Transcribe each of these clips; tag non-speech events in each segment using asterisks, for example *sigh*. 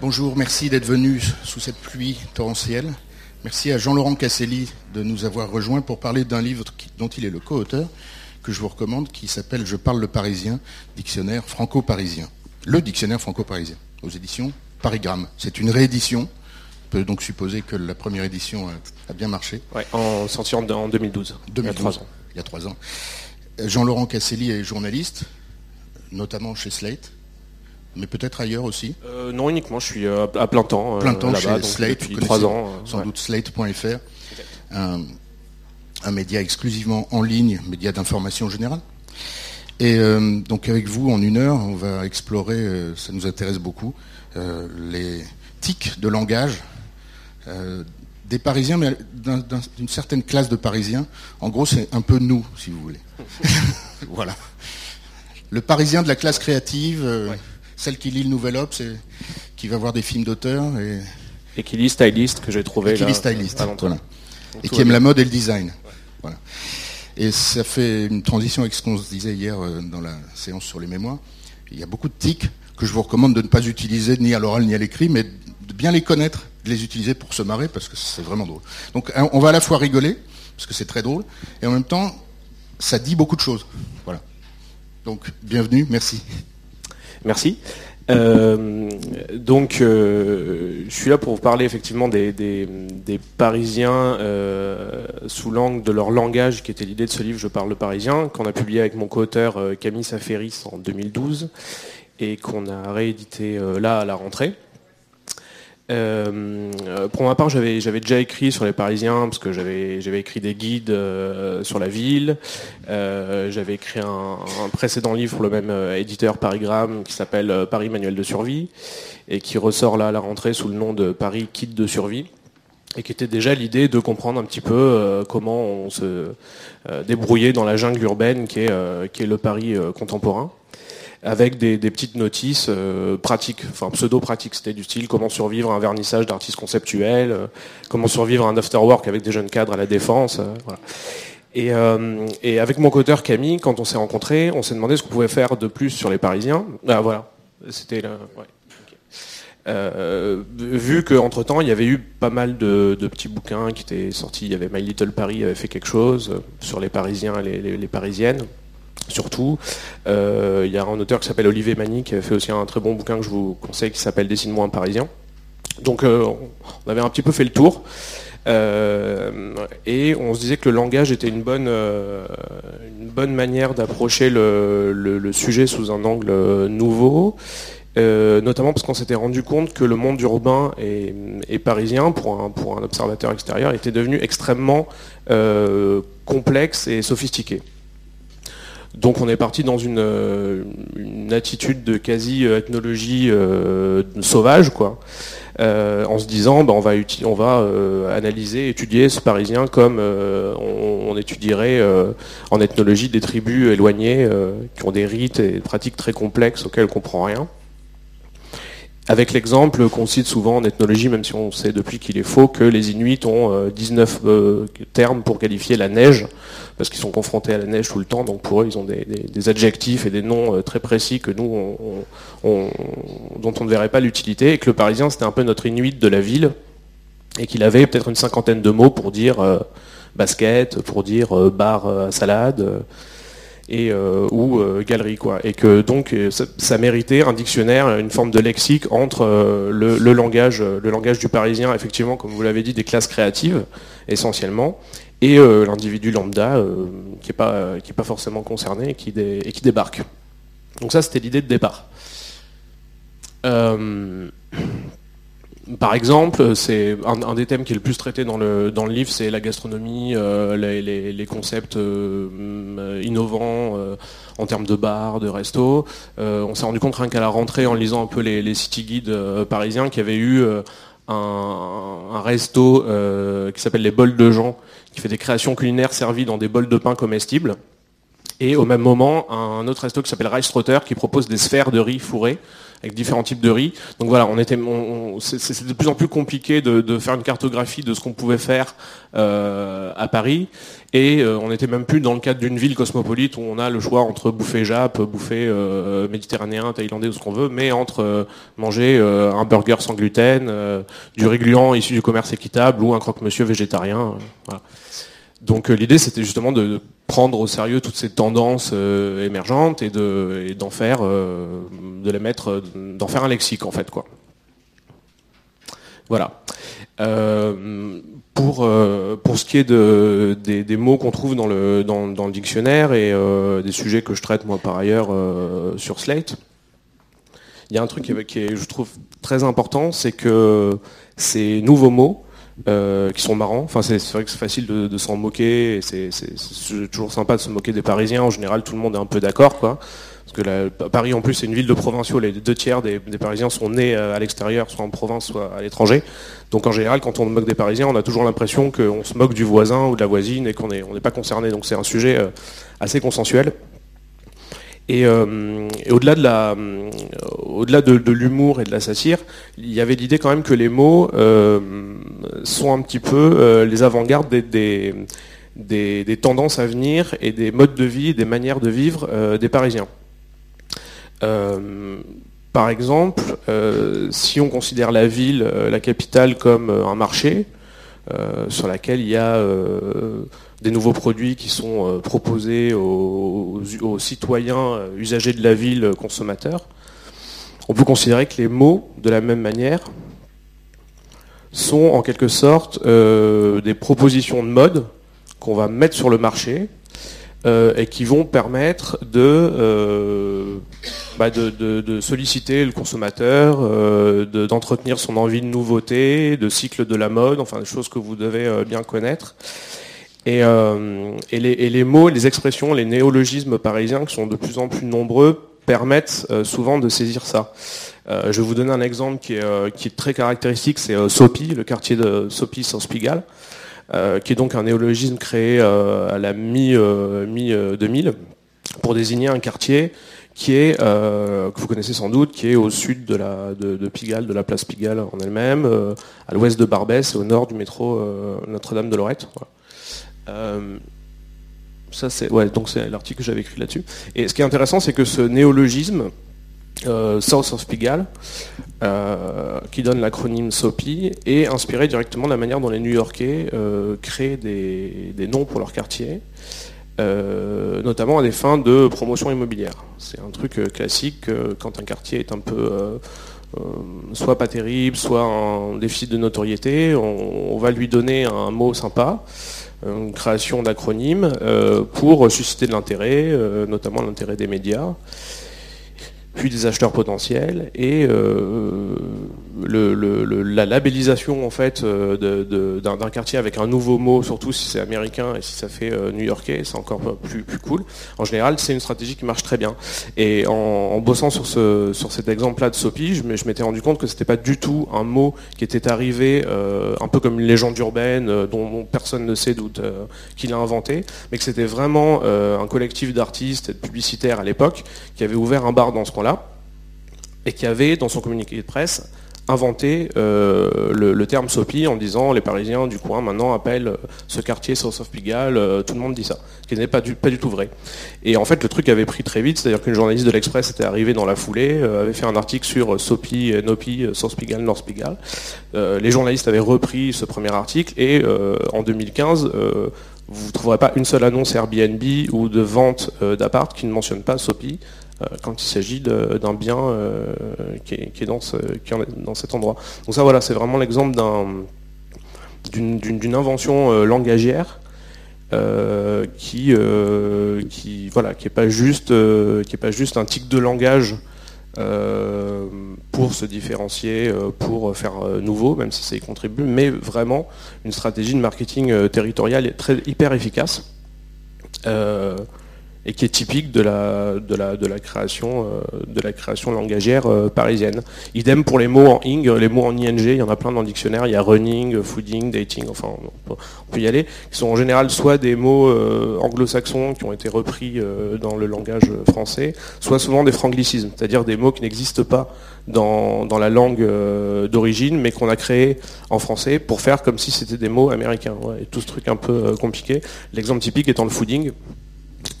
Bonjour, merci d'être venu sous cette pluie torrentielle. Merci à Jean-Laurent Casselli de nous avoir rejoints pour parler d'un livre dont il est le co-auteur, que je vous recommande, qui s'appelle Je parle le parisien, dictionnaire franco-parisien. Le dictionnaire franco-parisien, aux éditions Parigramme. C'est une réédition. On peut donc supposer que la première édition a bien marché. Ouais, en sorti en 2012, il y a trois ans. Il y a trois ans. Jean-Laurent Casselli est journaliste, notamment chez Slate, mais peut-être ailleurs aussi. Euh, non, uniquement, je suis euh, à plein temps. Euh, plein temps chez Slate, depuis trois ans. Sans doute slate.fr, un, un, média exclusivement en ligne, média d'information générale. Et donc avec vous, en une heure, on va explorer, ça nous intéresse beaucoup, les tics de langage des Parisiens, mais d'une certaine classe de Parisiens. En gros, c'est un peu nous, si vous voulez. *laughs* *laughs* voilà. Le Parisien de la classe créative celle qui lit le Nouvel Obs et qui va voir des films d'auteur. Et... qui lit Stylist, que j'ai trouvé. Et qui lit Stylist, Et qui aime la mode et le design. Voilà. Et ça fait une transition avec ce qu'on se disait hier euh, dans la séance sur les mémoires. Il y a beaucoup de tics que je vous recommande de ne pas utiliser ni à l'oral ni à l'écrit, mais de bien les connaître, de les utiliser pour se marrer, parce que c'est vraiment drôle. Donc on va à la fois rigoler, parce que c'est très drôle, et en même temps, ça dit beaucoup de choses. Voilà. Donc bienvenue, merci. Merci. Euh, donc, euh, je suis là pour vous parler effectivement des, Parisiens euh, sous l'angle de leur langage, qui était l'idée de ce livre Je parle le parisien, qu'on a publié avec mon co-auteur Camille Saferis en 2012 et qu'on a réédité là à la rentrée. Euh, pour ma part, j'avais déjà écrit sur les Parisiens parce que j'avais écrit des guides euh, sur la ville. Euh, j'avais écrit un, précédent livre pour le même éditeur Parigramme qui s'appelle Paris Manuel de survie et qui ressort là à la rentrée sous le nom de Paris Kit de survie et qui était déjà l'idée de comprendre un petit peu comment on se débrouillait dans la jungle urbaine qui est, qui est le Paris contemporain avec des, petites notices euh, pratiques, enfin pseudo-pratiques. C'était du style comment survivre à un vernissage d'artistes conceptuels, euh, comment survivre à un after-work avec des jeunes cadres à la défense. Euh. Et, avec mon coteur Camille, quand on s'est rencontrés, on s'est demandé ce qu'on pouvait faire de plus sur les Parisiens. Ah, voilà, c'était. Euh, vu qu'entre temps il y avait eu pas mal de, petits bouquins qui étaient sortis, il y avait My Little Paris avait fait quelque chose sur les Parisiens et les Parisiennes surtout. Euh, il y a un auteur qui s'appelle Olivier Mani qui a fait aussi un très bon bouquin que je vous conseille qui s'appelle Dessine-moi un Parisien. Donc euh, on avait un petit peu fait le tour. Euh, et on se disait que le langage était une bonne, manière d'approcher le, sujet sous un angle nouveau, notamment parce qu'on s'était rendu compte que le monde urbain et, parisien, pour un observateur extérieur, était devenu extrêmement complexe et sophistiqué. Donc on est parti dans une, euh, attitude de quasi-ethnologie euh, sauvage, quoi, euh, en se disant bah, on va analyser, étudier ce Parisien comme on, étudierait en ethnologie des tribus éloignées qui ont des rites et des pratiques très complexes auxquelles on ne comprend rien. Avec l'exemple qu'on cite souvent en ethnologie, même si on sait depuis qu'il est faux, que les Inuits ont 19 termes pour qualifier la neige, parce qu'ils sont confrontés à la neige tout le temps, donc pour eux, ils ont des, adjectifs et des noms euh, très précis que nous, dont on ne verrait pas l'utilité, et que le Parisien, c'était un peu notre Inuit de la ville, et qu'il avait peut-être une cinquantaine de mots pour dire euh, basket, pour dire euh, bar à salade, et, ou galerie, quoi. Et que donc, ça, méritait un dictionnaire, une forme de lexique entre le, langage, le langage du Parisien, effectivement, comme vous l'avez dit, des classes créatives, essentiellement, et euh, l'individu lambda euh, qui n'est pas, pas forcément concerné qui, et qui débarque. Donc ça, c'était l'idée de départ. Euh, par exemple, c'est un, des thèmes qui est le plus traité dans le, dans le livre, c'est la gastronomie, les, concepts innovants en termes de bars, de restos. on s'est rendu compte rien qu'à la rentrée en lisant un peu les, les city guides parisiens qu'il y avait eu un, un, resto qui s'appelle les bols de Jean, qui fait des créations culinaires servies dans des bols de pain comestibles. Et au même moment, un autre resto qui s'appelle Rice Trotter qui propose des sphères de riz fourrées avec différents types de riz. Donc voilà, on était, c'est de plus en plus compliqué de, faire une cartographie de ce qu'on pouvait faire à Paris. Et on n'était même plus dans le cadre d'une ville cosmopolite où on a le choix entre bouffer Jap, bouffer méditerranéen, thaïlandais ou ce qu'on veut, mais entre manger un burger sans gluten, du riz gluant issu du commerce équitable ou un croque-monsieur végétarien. Voilà. Donc euh, l'idée c'était justement de prendre au sérieux toutes ces tendances euh, émergentes et de d'en faire euh, de les mettre d'en faire un lexique en fait quoi. Voilà. pour, pour ce qui est de, des, mots qu'on trouve dans le, dans, le dictionnaire et des sujets que je traite moi par ailleurs sur Slate, il y a un truc qui est, je trouve très important, c'est que ces nouveaux mots, euh, qui sont marrants. Enfin, c'est vrai que c'est facile de, s'en moquer. C'est toujours sympa de se moquer des Parisiens. En général, tout le monde est un peu d'accord. Parce que Paris, en plus, c'est une ville de provinciaux. Les deux tiers des, Parisiens sont nés euh, à l'extérieur, soit en province, soit à l'étranger. Donc, en général, quand on moque des Parisiens, on a toujours l'impression qu'on se moque du voisin ou de la voisine et qu'on n'est pas concerné. Donc, c'est un sujet euh, assez consensuel. Et, au-delà de, l'humour et de la satire, il y avait l'idée quand même que les mots sont un petit peu euh, les avant-gardes des, tendances à venir et des modes de vie, des manières de vivre euh, des Parisiens. Euh, par exemple, si on considère la ville, la capitale, comme un marché, sur laquelle il y a des nouveaux produits qui sont proposés aux, citoyens usagers de la ville, consommateurs, on peut considérer que les mots, de la même manière, sont en quelque sorte euh, des propositions de mode qu'on va mettre sur le marché euh, et qui vont permettre de, euh, bah, solliciter le consommateur, d'entretenir son envie de nouveauté, de cycle de la mode, enfin des choses que vous devez bien connaître. Et, les, mots, les expressions, les néologismes parisiens qui sont de plus en plus nombreux permettent souvent de saisir ça. Euh, je vais vous donner un exemple qui est, euh, très caractéristique, c'est euh, Sopi, le quartier de Sopi sans Spigal, qui est donc un néologisme créé à la mi-2000 pour désigner un quartier qui est, que vous connaissez sans doute, qui est au sud de, la, de, Pigalle, de la place Pigalle en elle-même, à l'ouest de Barbès et au nord du métro Notre-Dame de Lorette. ça c'est donc c'est l'article que j'avais écrit là-dessus. Et ce qui est intéressant, c'est que ce néologisme, euh, South of Pigalle, euh, qui donne l'acronyme SOPI, est inspiré directement de la manière dont les New-Yorkais euh, créent des, noms pour leur quartier, notamment à des fins de promotion immobilière. C'est un truc classique quand un quartier est un peu soit pas terrible, soit en déficit de notoriété, on, va lui donner un mot sympa, une création d'acronymes pour susciter de l'intérêt, notamment l'intérêt des médias puis des acheteurs potentiels et euh, la labellisation en fait euh, d'un quartier avec un nouveau mot, surtout si c'est américain et si ça fait euh, new-yorkais, c'est encore plus, cool. En général, c'est une stratégie qui marche très bien. Et en, bossant sur, ce, sur cet exemple-là de Sopi, je m'étais rendu compte que c'était pas du tout un mot qui était arrivé un peu comme une légende urbaine dont, personne ne sait d'où qui l'a inventé, mais que c'était vraiment un collectif d'artistes et de publicitaires à l'époque qui avait ouvert un bar dans ce coin-là et qui avait dans son communiqué de presse inventé euh, le, terme SOPI en disant les Parisiens du coin maintenant appellent ce quartier South of Pigalle, euh, tout le monde dit ça, ce qui n'est pas du, tout vrai. Et en fait le truc avait pris très vite, c'est-à-dire qu'une journaliste de l'Express était arrivée dans la foulée, euh, avait fait un article sur SOPI, NOPI, South Pigalle, North Pigalle. les journalistes avaient repris ce premier article et en 2015 vous ne trouverez pas une seule annonce Airbnb ou de vente d'appart qui ne mentionne pas SOPI. Euh, quand il s'agit d'un bien euh, qui est, dans, cet endroit. Donc ça voilà, c'est vraiment l'exemple d'une invention euh, langagière qui, qui voilà, qui pas juste, pas juste un tic de langage pour se différencier, pour faire nouveau, même si ça y contribue, mais vraiment une stratégie de marketing territorial très, hyper efficace et qui est typique de la, euh, création langagière euh, parisienne. Idem pour les mots en ing, les mots en ing, il y en a plein dans le dictionnaire, il y a running, fooding, dating, enfin on peut, y aller, qui sont en général soit des mots euh, anglo-saxons qui ont été repris dans le langage français, soit souvent des franglicismes, c'est-à-dire des mots qui n'existent pas dans, la langue d'origine, mais qu'on a créés en français pour faire comme si c'était des mots américains. et tout ce truc un peu compliqué. L'exemple typique étant le fooding.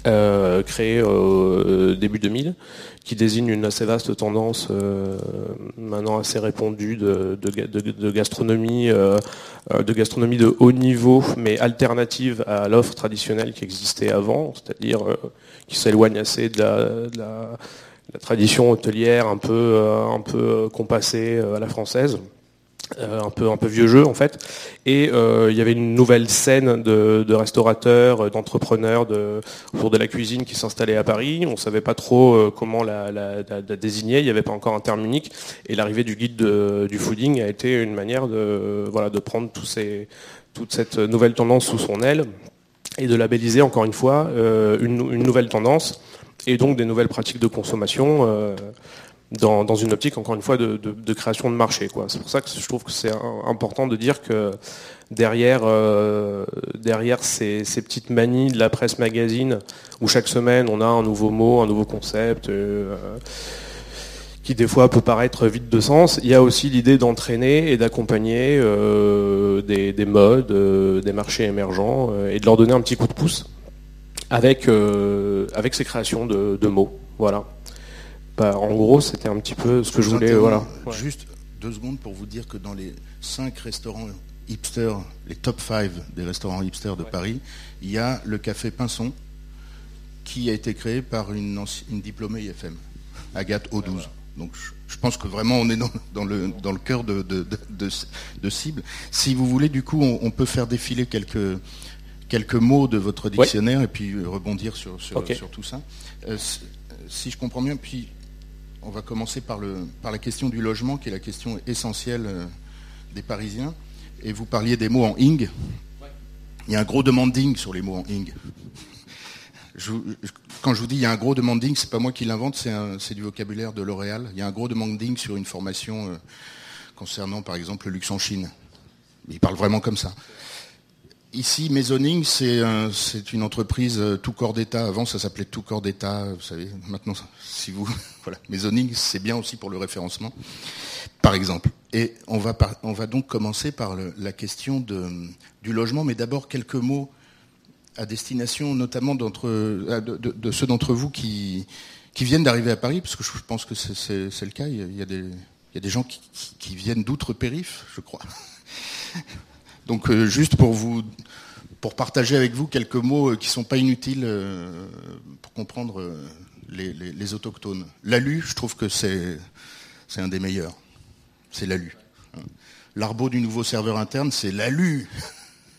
Euh, créé euh, début 2000, qui désigne une assez vaste tendance euh, maintenant assez répandue de, gastronomie, de gastronomie de haut niveau, mais alternative à l'offre traditionnelle qui existait avant, c'est-à-dire qui s'éloigne assez de la, tradition hôtelière un peu, un peu compassée à la française. Euh, un peu un peu vieux jeu en fait. Et euh, il y avait une nouvelle scène de, restaurateurs euh, d'entrepreneurs de, autour de la cuisine qui s'installait à Paris. On savait pas trop comment la, désigner. Il n'y avait pas encore un terme unique. Et l'arrivée du guide du fooding a été une manière de voilà de prendre toute cette nouvelle tendance sous son aile et de labelliser encore une fois une, nouvelle tendance et donc des nouvelles pratiques de consommation dans, une optique, encore une fois, de, création de marché. C'est pour ça que je trouve que c'est important de dire que derrière, euh, ces, petites manies de la presse magazine, où chaque semaine on a un nouveau mot, un nouveau concept, euh, qui des fois peut paraître vide de sens, il y a aussi l'idée d'entraîner et d'accompagner euh, des, modes, des marchés émergents, et de leur donner un petit coup de pouce avec, avec ces créations de, de mots. Voilà. Bah, en gros, c'était un petit peu ce que je voulais. Voilà. Juste deux secondes pour vous dire que dans les cinq restaurants hipsters, les top 5 des restaurants hipsters de Paris, il y a le café Pinson qui a été créé par une, diplômée IFM, Agathe O12. Donc je, pense que vraiment on est dans, le, dans le cœur de, de, cible. Si vous voulez, du coup, on, peut faire défiler quelques, quelques mots de votre dictionnaire et puis rebondir sur, sur, tout ça. Euh, si je comprends bien, puis on va commencer par, le, par la question du logement, qui est la question essentielle euh, des Parisiens. Et vous parliez des mots en ing. Il y a un gros demanding sur les mots en ing. quand je vous dis il y a un gros demanding, c'est pas moi qui l'invente, c'est du vocabulaire de L'Oréal. Il y a un gros demanding sur une formation euh, concernant par exemple le luxe en Chine. Il parle vraiment comme ça. Ici, Maisoning, c'est une entreprise euh, tout corps d'État. Avant, ça s'appelait tout corps d'État. Vous savez, maintenant, si vous... *laughs* Voilà, Maisoning, c'est bien aussi pour le référencement, par exemple. Et on va, on va donc commencer par la question du logement, mais d'abord quelques mots à destination notamment euh, de, ceux d'entre vous qui, viennent d'arriver à Paris, parce que je pense que c'est le cas. Il y a, des, gens qui, qui viennent d'outre-périph, je crois. *laughs* Donc euh, juste pour vous pour partager avec vous quelques mots euh, qui ne sont pas inutiles euh, pour comprendre les, autochtones. L'alu, je trouve que c'est un des meilleurs. C'est l'alu. L'arbeau du nouveau serveur interne, c'est l'alu.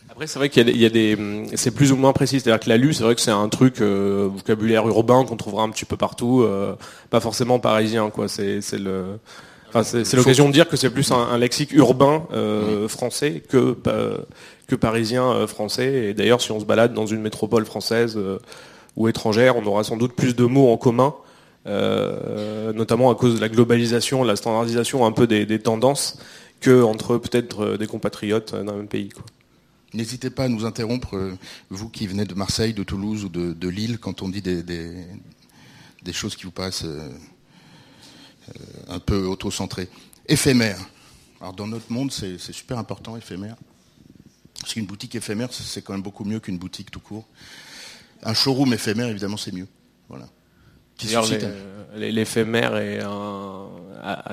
Après, c'est vrai qu'il y, a des, c'est plus ou moins précis. C'est-à-dire que l'alu, c'est vrai que c'est un truc vocabulaire urbain qu'on trouvera un petit peu partout, pas forcément parisien, quoi. C'est le c'est l'occasion de dire que c'est plus un, lexique urbain euh, français que, parisien euh, français. Et d'ailleurs, si on se balade dans une métropole française euh, ou étrangère, on aura sans doute plus de mots en commun, notamment à cause de la globalisation, la standardisation un peu des, tendances, que entre peut-être des compatriotes d'un même pays. N'hésitez pas à nous interrompre, vous qui venez de Marseille, de Toulouse ou de, Lille, quand on dit des, choses qui vous paraissent un peu auto-centré. Éphémère. Alors dans notre monde, c'est super important, éphémère. Parce qu'une boutique éphémère, c'est quand même beaucoup mieux qu'une boutique tout court. Un showroom éphémère, évidemment, c'est mieux. Voilà. L'éphémère est un,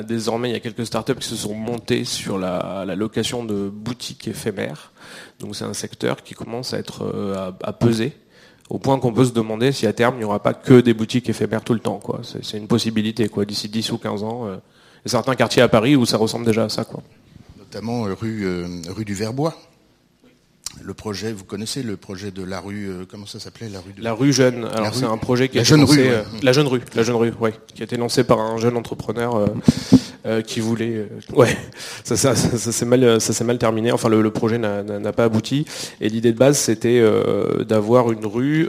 désormais il y a quelques startups qui se sont montées sur la, location de boutiques éphémères. Donc c'est un secteur qui commence à être euh, à peser au point qu'on peut se demander si à terme il n'y aura pas que des boutiques éphémères tout le temps. Quoi. C'est, une possibilité quoi. d'ici 10 ou 15 ans. Euh, certains quartiers à Paris où ça ressemble déjà à ça. Quoi. Notamment euh, euh, rue du Verbois. Le projet, vous connaissez le projet de la rue, comment ça s'appelait La rue La rue Jeune. Alors c'est un projet qui a été lancé, la jeune rue, la jeune rue, oui, qui a été lancé par un jeune entrepreneur qui voulait, ouais, ça, ça, s'est mal, ça s'est mal terminé. Enfin, le, projet n'a pas abouti. Et l'idée de base, c'était d'avoir une rue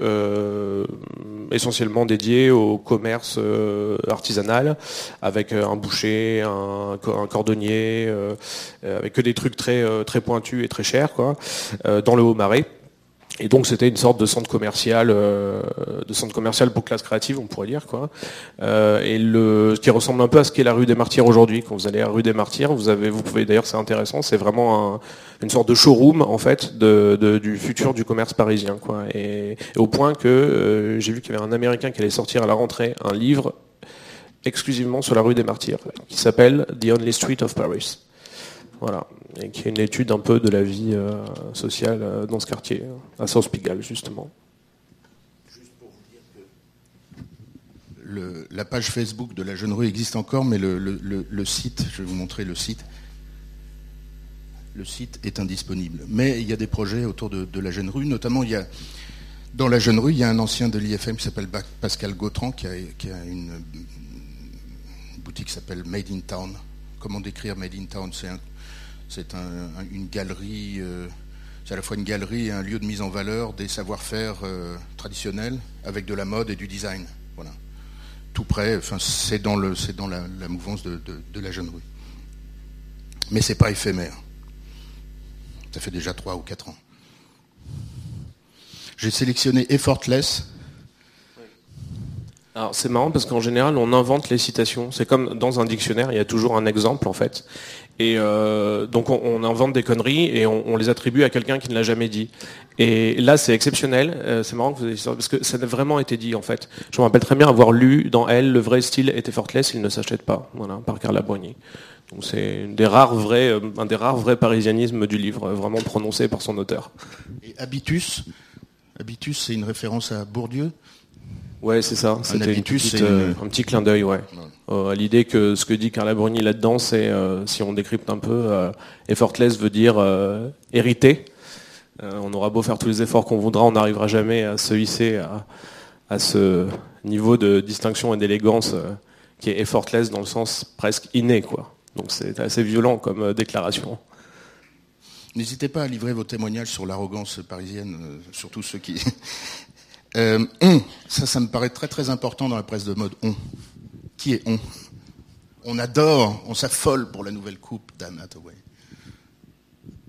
essentiellement dédiée au commerce artisanal, avec un boucher, un, un cordonnier, avec que des trucs très très pointus et très chers, quoi, dans le Haut-Marais. Et donc c'était une sorte de centre commercial, euh, de centre commercial pour classe créative, on pourrait dire quoi. Euh, et le, ce qui ressemble un peu à ce qu'est la rue des Martyrs aujourd'hui. Quand vous allez à la rue des Martyrs, vous avez, vous pouvez d'ailleurs, c'est intéressant, c'est vraiment une sorte de showroom en fait de, du futur du commerce parisien quoi. Et, au point que euh, j'ai vu qu'il y avait un Américain qui allait sortir à la rentrée un livre exclusivement sur la rue des Martyrs, qui s'appelle The Only Street of Paris. Voilà, et qui est une étude un peu de la vie euh, sociale euh, dans ce quartier, à South Pigalle justement. Juste pour vous dire que la page Facebook de la Jeune Rue existe encore, mais le, site, je vais vous montrer le site, le site est indisponible. Mais il y a des projets autour de, la Jeune Rue, notamment il y a dans la Jeune Rue, il y a un ancien de l'IFM qui s'appelle Pascal Gautran, qui a, a une boutique qui s'appelle Made in Town. Comment décrire Made in Town? C'est un c'est une galerie, euh, c'est à la fois une galerie et un lieu de mise en valeur des savoir-faire euh, traditionnels avec de la mode et du design. Voilà. Tout près, enfin, c'est dans, le, c'est dans la, mouvance de, la jeune rue. Mais c'est pas éphémère. Ça fait déjà trois ou quatre ans. J'ai sélectionné Effortless. Alors c'est marrant parce qu'en général on invente les citations. C'est comme dans un dictionnaire, il y a toujours un exemple en fait. Et euh, donc on, invente des conneries et on, les attribue à quelqu'un qui ne l'a jamais dit. Et là c'est exceptionnel, euh, c'est marrant que vous ayez parce que ça n'a vraiment été dit en fait. Je me rappelle très bien avoir lu dans elle le vrai style était effortless, il ne s'achète pas, voilà, par Carla Boigny. Donc c'est euh, un des rares vrais parisianismes du livre, vraiment prononcé par son auteur. Et Habitus, Habitus c'est une référence à Bourdieu? Ouais, c'est ça. C'était un petit clin d'œil, ouais. Euh, l'idée que ce que dit Carla Bruni là-dedans, c'est, euh, si on décrypte un peu, euh, effortless veut dire hériter. on aura beau faire tous les efforts qu'on voudra, on n'arrivera jamais à se hisser à, à, ce niveau de distinction et d'élégance qui est effortless dans le sens presque inné, quoi. Donc c'est assez violent comme déclaration. N'hésitez pas à livrer vos témoignages sur l'arrogance parisienne, surtout ceux qui... on, ça, ça me paraît très très important dans la presse de mode. On. Qui est on? On adore, on s'affole pour la nouvelle coupe d'Anne Hathaway.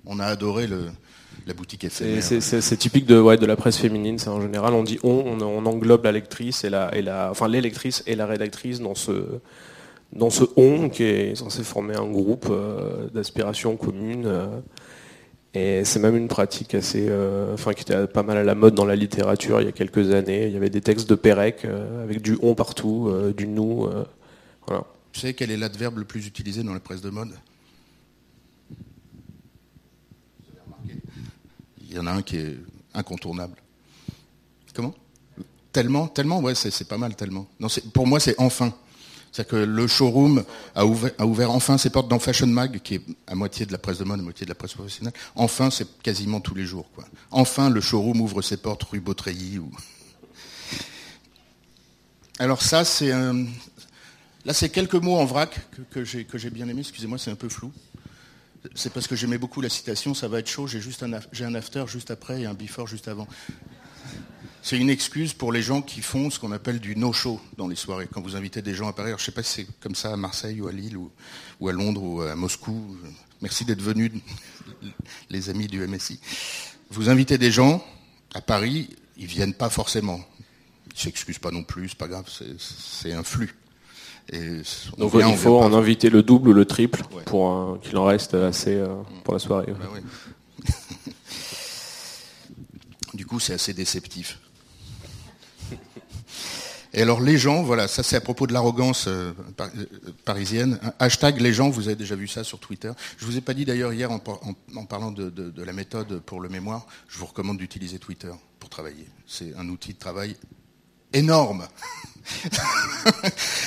On a adoré le, la boutique éphémère. C'est typique de, ouais, de la presse féminine, c'est en général, on dit on, on, englobe la lectrice et la, et la, enfin l'électrice et la rédactrice dans ce, dans ce on qui est censé former un groupe euh, d'aspiration commune. Euh, et c'est même une pratique assez, euh, enfin, qui était pas mal à la mode dans la littérature il y a quelques années. Il y avait des textes de Pérec euh, avec du on partout, euh, du nous. voilà. Tu sais quel est l'adverbe le plus utilisé dans la presse de mode? Il y en a un qui est incontournable. Comment? Tellement, tellement, ouais, c'est pas mal, tellement. Non, pour moi, c'est enfin. C'est-à-dire que le showroom a ouvert, enfin ses portes dans Fashion Mag, qui est à moitié de la presse de mode, à moitié de la presse professionnelle. Enfin, c'est quasiment tous les jours. Quoi. Enfin, le showroom ouvre ses portes rue Beautreilly. Alors ça, c'est un... Là, c'est quelques mots en vrac que, j'ai bien aimé. Excusez-moi, c'est un peu flou. C'est parce que j'aimais beaucoup la citation. Ça va être chaud. J'ai juste un, un after juste après et un before juste avant. C'est une excuse pour les gens qui font ce qu'on appelle du no-show dans les soirées. Quand vous invitez des gens à Paris, je ne sais pas si c'est comme ça à Marseille ou à Lille ou, à Londres ou à Moscou. Merci d'être venus, *laughs* les amis du MSI. Vous invitez des gens à Paris, ils viennent pas forcément. Ils s'excusent pas non plus, c'est pas grave, c'est un flux. Donc il faut en inviter le double ou le triple pour qu'il en reste assez euh, pour la soirée. Bah *laughs* du coup, c'est assez déceptif. Et alors les gens, voilà, ça c'est à propos de l'arrogance euh, euh, parisienne. Hashtag les gens, vous avez déjà vu ça sur Twitter. Je vous ai pas dit d'ailleurs hier en, parlant de, la méthode pour le mémoire, je vous recommande d'utiliser Twitter pour travailler. C'est un outil de travail énorme. *laughs*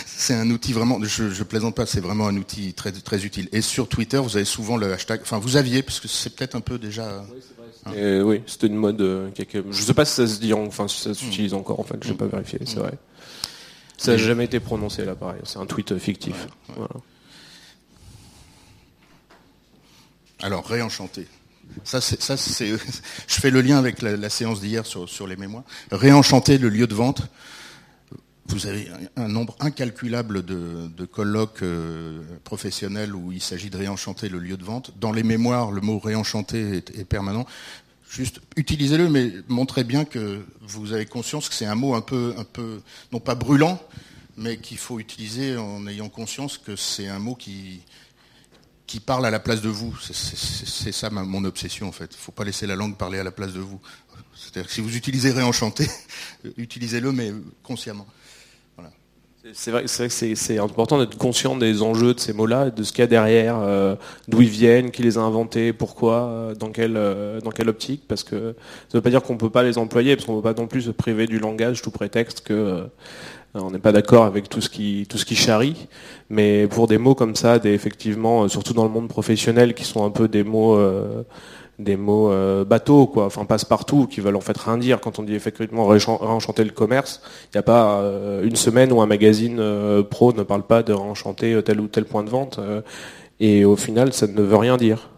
c'est un outil vraiment, je, je plaisante pas, c'est vraiment un outil très très utile. Et sur Twitter, vous avez souvent le hashtag, enfin vous aviez, parce que c'est peut-être un peu déjà. Oui, oui, c'était une mode. Euh, je sais pas si ça se dit, enfin si ça s'utilise encore. En fait, j'ai pas vérifié, c'est vrai. Ça n'a mm. jamais été prononcé là, pareil. C'est un tweet euh, fictif. Alors, réenchanté. Ça, ça *laughs* je fais le lien avec la, séance d'hier sur, les mémoires. Réenchanter le lieu de vente. Vous avez un nombre incalculable de, colloques euh, professionnels où il s'agit de réenchanter le lieu de vente. Dans les mémoires, le mot réenchanter est permanent. Juste utilisez-le, mais montrez bien que vous avez conscience que c'est un mot un peu, un peu, non pas brûlant, mais qu'il faut utiliser en ayant conscience que c'est un mot qui, qui parle à la place de vous. C'est ça mon obsession en fait. Il ne faut pas laisser la langue parler à la place de vous. C'est-à-dire que si vous utilisez réenchanté, *laughs* utilisez-le mais consciemment. C'est vrai, que c'est important d'être conscient des enjeux de ces mots-là, de ce qu'il y a derrière, euh, d'où ils viennent, qui les a inventés, pourquoi, euh, dans, quelle, euh, dans quelle optique, parce que ça ne veut pas dire qu'on ne peut pas les employer, parce qu'on ne peut pas non plus se priver du langage tout prétexte que on n'est pas d'accord avec tout ce qui tout ce qui charrie, mais pour des mots comme ça, des, effectivement, surtout dans le monde professionnel, qui sont un peu des mots des mots euh, bateaux, quoi, enfin passe-partout, qui veulent en fait rien dire. Quand on dit effectivement réenchanter le commerce, il n'y a pas euh, une semaine où un magazine euh, pro ne parle pas de réenchanter tel ou tel point de vente, et au final, ça ne veut rien dire.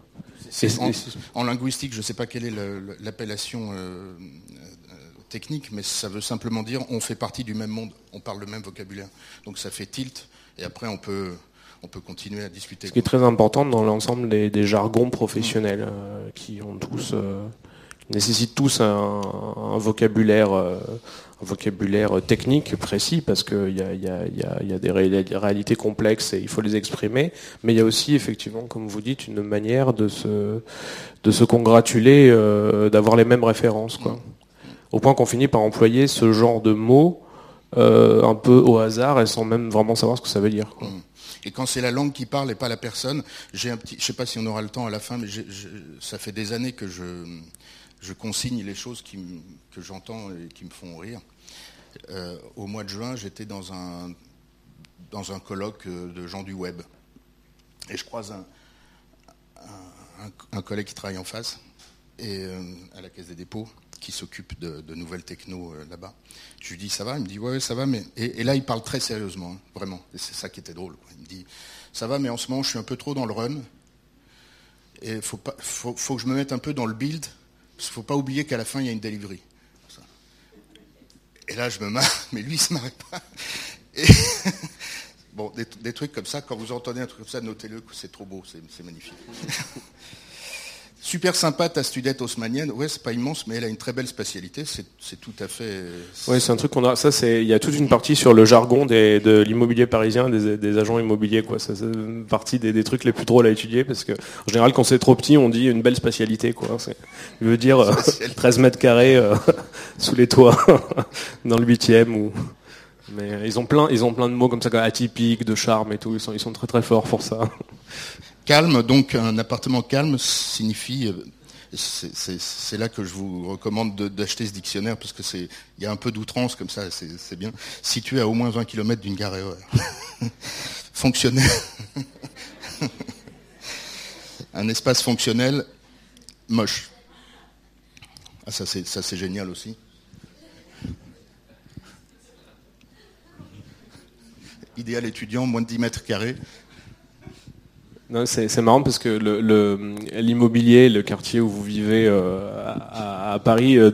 En, linguistique, je ne sais pas quelle est l'appellation technique, mais ça veut simplement dire on fait partie du même monde, on parle le même vocabulaire. Donc ça fait tilt, et après on peut on peut continuer à discuter. Ce qui est très important dans l'ensemble des, jargons professionnels euh, qui ont tous euh, nécessitent tous un, vocabulaire euh, un vocabulaire technique précis parce qu'il y a, y, a, y a, des réalités complexes et il faut les exprimer, mais il y a aussi effectivement, comme vous dites, une manière de se, de se congratuler d'avoir les mêmes références. Quoi. Au point qu'on finit par employer ce genre de mots un peu au hasard et sans même vraiment savoir ce que ça veut dire. Quoi. Mm. Et quand c'est la langue qui parle et pas la personne, j'ai un petit, je ne sais pas si on aura le temps à la fin, mais ça fait des années que je, consigne les choses que j'entends et qui me font rire. Euh, au mois de juin, j'étais dans un, colloque euh, de gens du web. Et je croise un, un, collègue qui travaille en face, et, euh, à la Caisse des dépôts, qui s'occupe de, nouvelles techno là-bas. Je lui dis ça va, il me dit ouais, ça va, mais et, là il parle très sérieusement, hein, vraiment. Et c'est ça qui était drôle. Il me dit ça va, mais en ce moment je suis un peu trop dans le run. Et faut pas, faut, que je me mette un peu dans le build, parce qu'il faut pas oublier qu'à la fin il y a une delivery. Et là je me marre, *laughs* mais lui il se marrait pas. *laughs* bon, des, des, trucs comme ça, quand vous entendez un truc comme ça, notez-le, c'est trop beau, c'est magnifique. *laughs* Super sympa ta studette haussmanienne. Ouais, c'est pas immense, mais elle a une très belle spatialité. C'est tout à fait. Oui, c'est un truc qu'on a. Ça, c'est. Il y a toute une partie sur le jargon de l'immobilier parisien, des, agents immobiliers, quoi. Ça, c'est une partie des, des, trucs les plus drôles à étudier parce que en général, quand c'est trop petit, on dit une belle spatialité, quoi. Il veut dire 13 euh, *laughs* mètres carrés euh, *laughs* sous les toits, *laughs* dans le huitième ou. Mais ils ont plein, ils ont plein de mots comme ça, atypiques, de charme et tout. Ils sont, ils sont très très forts pour ça. Calme, donc un appartement calme signifie, euh, c'est là que je vous recommande d'acheter ce dictionnaire parce que c'est, il y a un peu d'outrance comme ça, c'est bien. Situé à au moins 20 km d'une gare RER. *laughs* fonctionnel. *laughs* un espace fonctionnel moche. Ah, ça c'est génial aussi. Idéal étudiant, moins de 10 mètres carrés. C'est marrant parce que l'immobilier, le, quartier où vous vivez euh, à, Paris euh,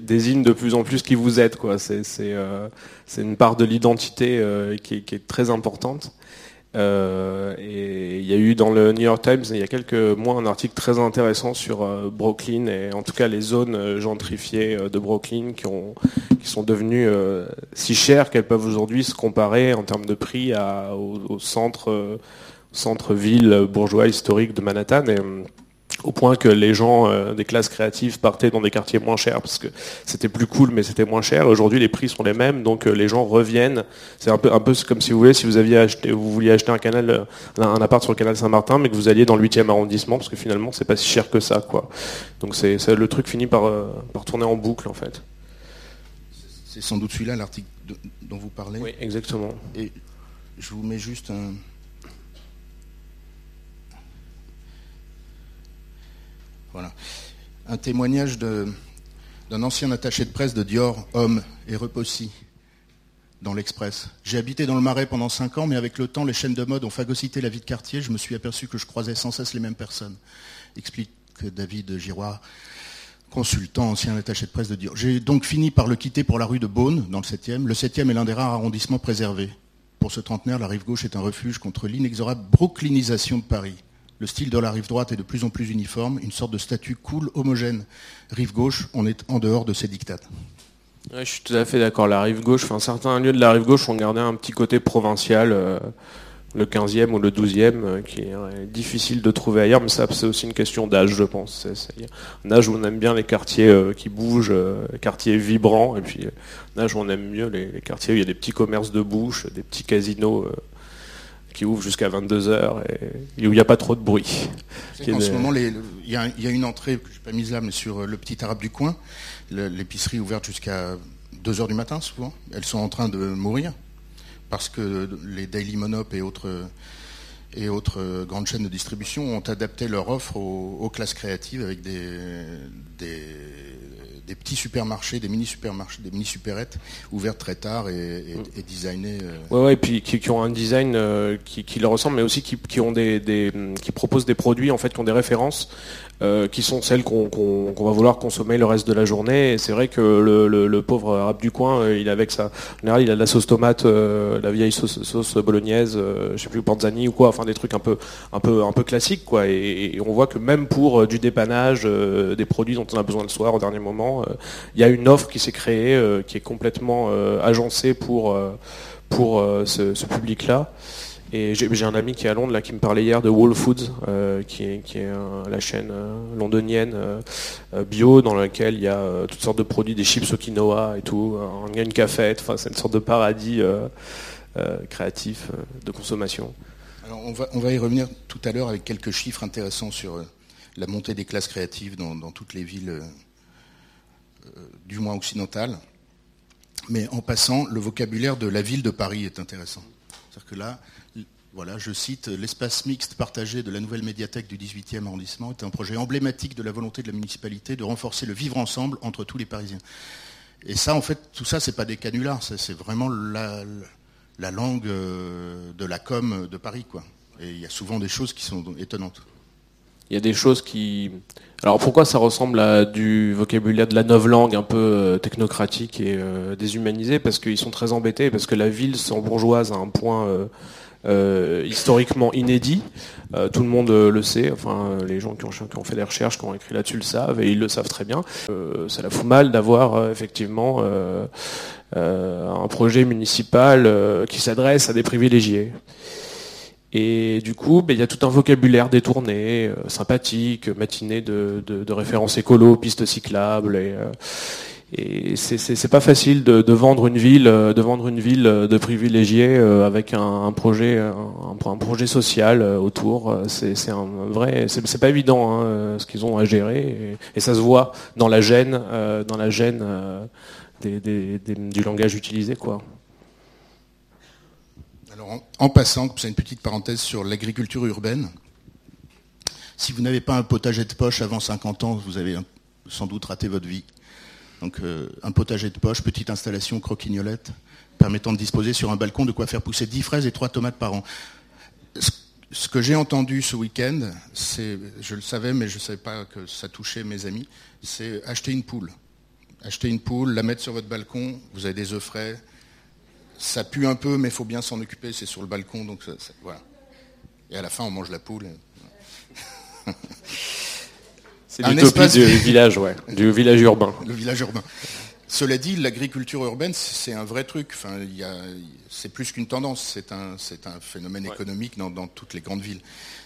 désigne de plus en plus qui vous êtes. Euh, c'est une part de l'identité qui, est très importante. et il y a eu dans le New York Times il y a quelques mois un article très intéressant sur Brooklyn et en tout cas les zones gentrifiées de Brooklyn qui, ont, qui sont devenues si chères qu'elles peuvent aujourd'hui se comparer en termes de prix au, au centre centre-ville bourgeois historique de Manhattan. Et, euh, au point que les gens euh, des classes créatives partaient dans des quartiers moins chers parce que c'était plus cool mais c'était moins cher. Aujourd'hui les prix sont les mêmes donc euh, les gens reviennent. C'est un peu un peu comme si vous voulez si vous aviez acheté vous vouliez acheter un canal un appart sur le canal Saint-Martin mais que vous alliez dans le 8e arrondissement parce que finalement c'est pas si cher que ça quoi. Donc c'est le truc finit par par tourner en boucle en fait. C'est sans doute celui-là l'article dont vous parlez. Oui, exactement. Et je vous mets juste un Voilà. Un témoignage d'un ancien attaché de presse de Dior, homme, et Repossi. dans l'Express. J'ai habité dans le Marais pendant cinq ans, mais avec le temps, les chaînes de mode ont phagocyté la vie de quartier. Je me suis aperçu que je croisais sans cesse les mêmes personnes. Explique David Giroir, consultant, ancien attaché de presse de Dior. J'ai donc fini par le quitter pour la rue de Beaune, dans le 7e. Le 7e est l'un des rares arrondissements préservés. Pour ce trentenaire, la rive gauche est un refuge contre l'inexorable brooklynisation de Paris. Le style de la rive droite est de plus en plus uniforme, une sorte de statut cool, homogène. Rive gauche, on est en dehors de ces dictates. je suis tout à fait d'accord. La rive gauche, certains lieux de la rive gauche ont gardé un petit côté provincial. Euh, le 15e ou le 12e, euh, qui est difficile de trouver ailleurs, mais ça c'est aussi une question d'âge, je pense. C'est un âge où on aime bien les quartiers euh, qui bougent, euh, quartiers vibrants, et puis un âge où on aime mieux les, quartiers où il y a des petits commerces de bouche, des petits casinos qui ouvrent jusqu'à 22h et, où il n'y a pas trop de bruit. En ce moment, il y, a une entrée que je n'ai pas mise là, mais sur le petit arabe du coin, l'épicerie ouverte jusqu'à 2h du matin souvent. Elles sont en train de mourir parce que les Daily Monop et autres, et autres grandes chaînes de distribution ont adapté leur offre aux, classes créatives avec des, des, petits supermarchés, des mini supermarchés, des mini supérettes ouvertes très tard et, et, designées. Euh. Ouais, ouais, et puis qui, ont un design euh, qui, leur ressemble, mais aussi qui, ont des, qui proposent des produits en fait qui ont des références euh, qui sont celles qu'on va vouloir consommer le reste de la journée. Et c'est vrai que le, pauvre arabe du coin, euh, il avec ça. En il a de la sauce tomate, euh, la vieille sauce, bolognaise, je sais plus panzani ou quoi, enfin des trucs un peu, un peu, un peu classiques quoi. Et, on voit que même pour du dépannage, des produits dont on a besoin le soir au dernier moment, il y a une offre qui s'est créée, qui est complètement agencée pour pour ce public-là. Et j'ai un ami qui est à Londres qui me parlait hier de Whole Foods, euh, qui est, la chaîne euh, londonienne euh, bio dans laquelle il y a toutes sortes de produits, des chips au quinoa et tout. Il y a une cafette, c'est une sorte de paradis créatif de consommation. Alors on, va, on va y revenir tout à l'heure avec quelques chiffres intéressants sur la montée des classes créatives dans, dans toutes les villes, du moins occidentales. Mais en passant, le vocabulaire de la ville de Paris est intéressant. C'est-à-dire que là, voilà, je cite, l'espace mixte partagé de la nouvelle médiathèque du 18e arrondissement est un projet emblématique de la volonté de la municipalité de renforcer le vivre ensemble entre tous les Parisiens. Et ça, en fait, tout ça, c'est pas des canulars, c'est vraiment la, langue euh, de la com de Paris, quoi. Et il y a souvent des choses qui sont étonnantes. Il y a des choses qui. Alors pourquoi ça ressemble à du vocabulaire de la langue un peu euh, technocratique et euh, déshumanisé? Parce qu'ils sont très embêtés, parce que la ville bourgeoise à un point euh, historiquement inédit. Euh, tout le monde euh, le sait, enfin les gens qui ont, fait des recherches, qui ont écrit là-dessus le savent et ils le savent très bien. ça la fout mal d'avoir effectivement un projet municipal qui s'adresse à des privilégiés. Et du coup, ben, il y a tout un vocabulaire détourné, sympathique, matiné de, références écolo, pistes cyclables. Et c'est pas facile de, vendre une ville, euh, de vendre une ville euh, de privilégiés euh, avec un, projet, un, projet social autour. C'est un vrai, c'est pas évident hein, ce qu'ils ont à gérer, et, ça se voit dans la gêne, dans la gêne du langage utilisé, quoi. Alors, en, en passant, c'est une petite parenthèse sur l'agriculture urbaine. Si vous n'avez pas un potager de poche avant 50 ans, vous avez sans doute raté votre vie. Donc euh, un potager de poche, petite installation croquignolette, permettant de disposer sur un balcon de quoi faire pousser 10 fraises et 3 tomates par an. Ce que j'ai entendu ce week-end, c'est, je le savais, mais je ne savais pas que ça touchait mes amis, c'est acheter une poule. Acheter une poule, la mettre sur votre balcon, vous avez des œufs frais, ça pue un peu, mais il faut bien s'en occuper, c'est sur le balcon, donc voilà. Et à la fin, on mange la poule. *laughs* C'est l'utopie du *laughs* village, ouais, du village urbain. Le village urbain. Cela dit, l'agriculture urbaine, c'est un vrai truc. Enfin, c'est plus qu'une tendance, c'est un, un, phénomène économique dans, toutes les grandes villes.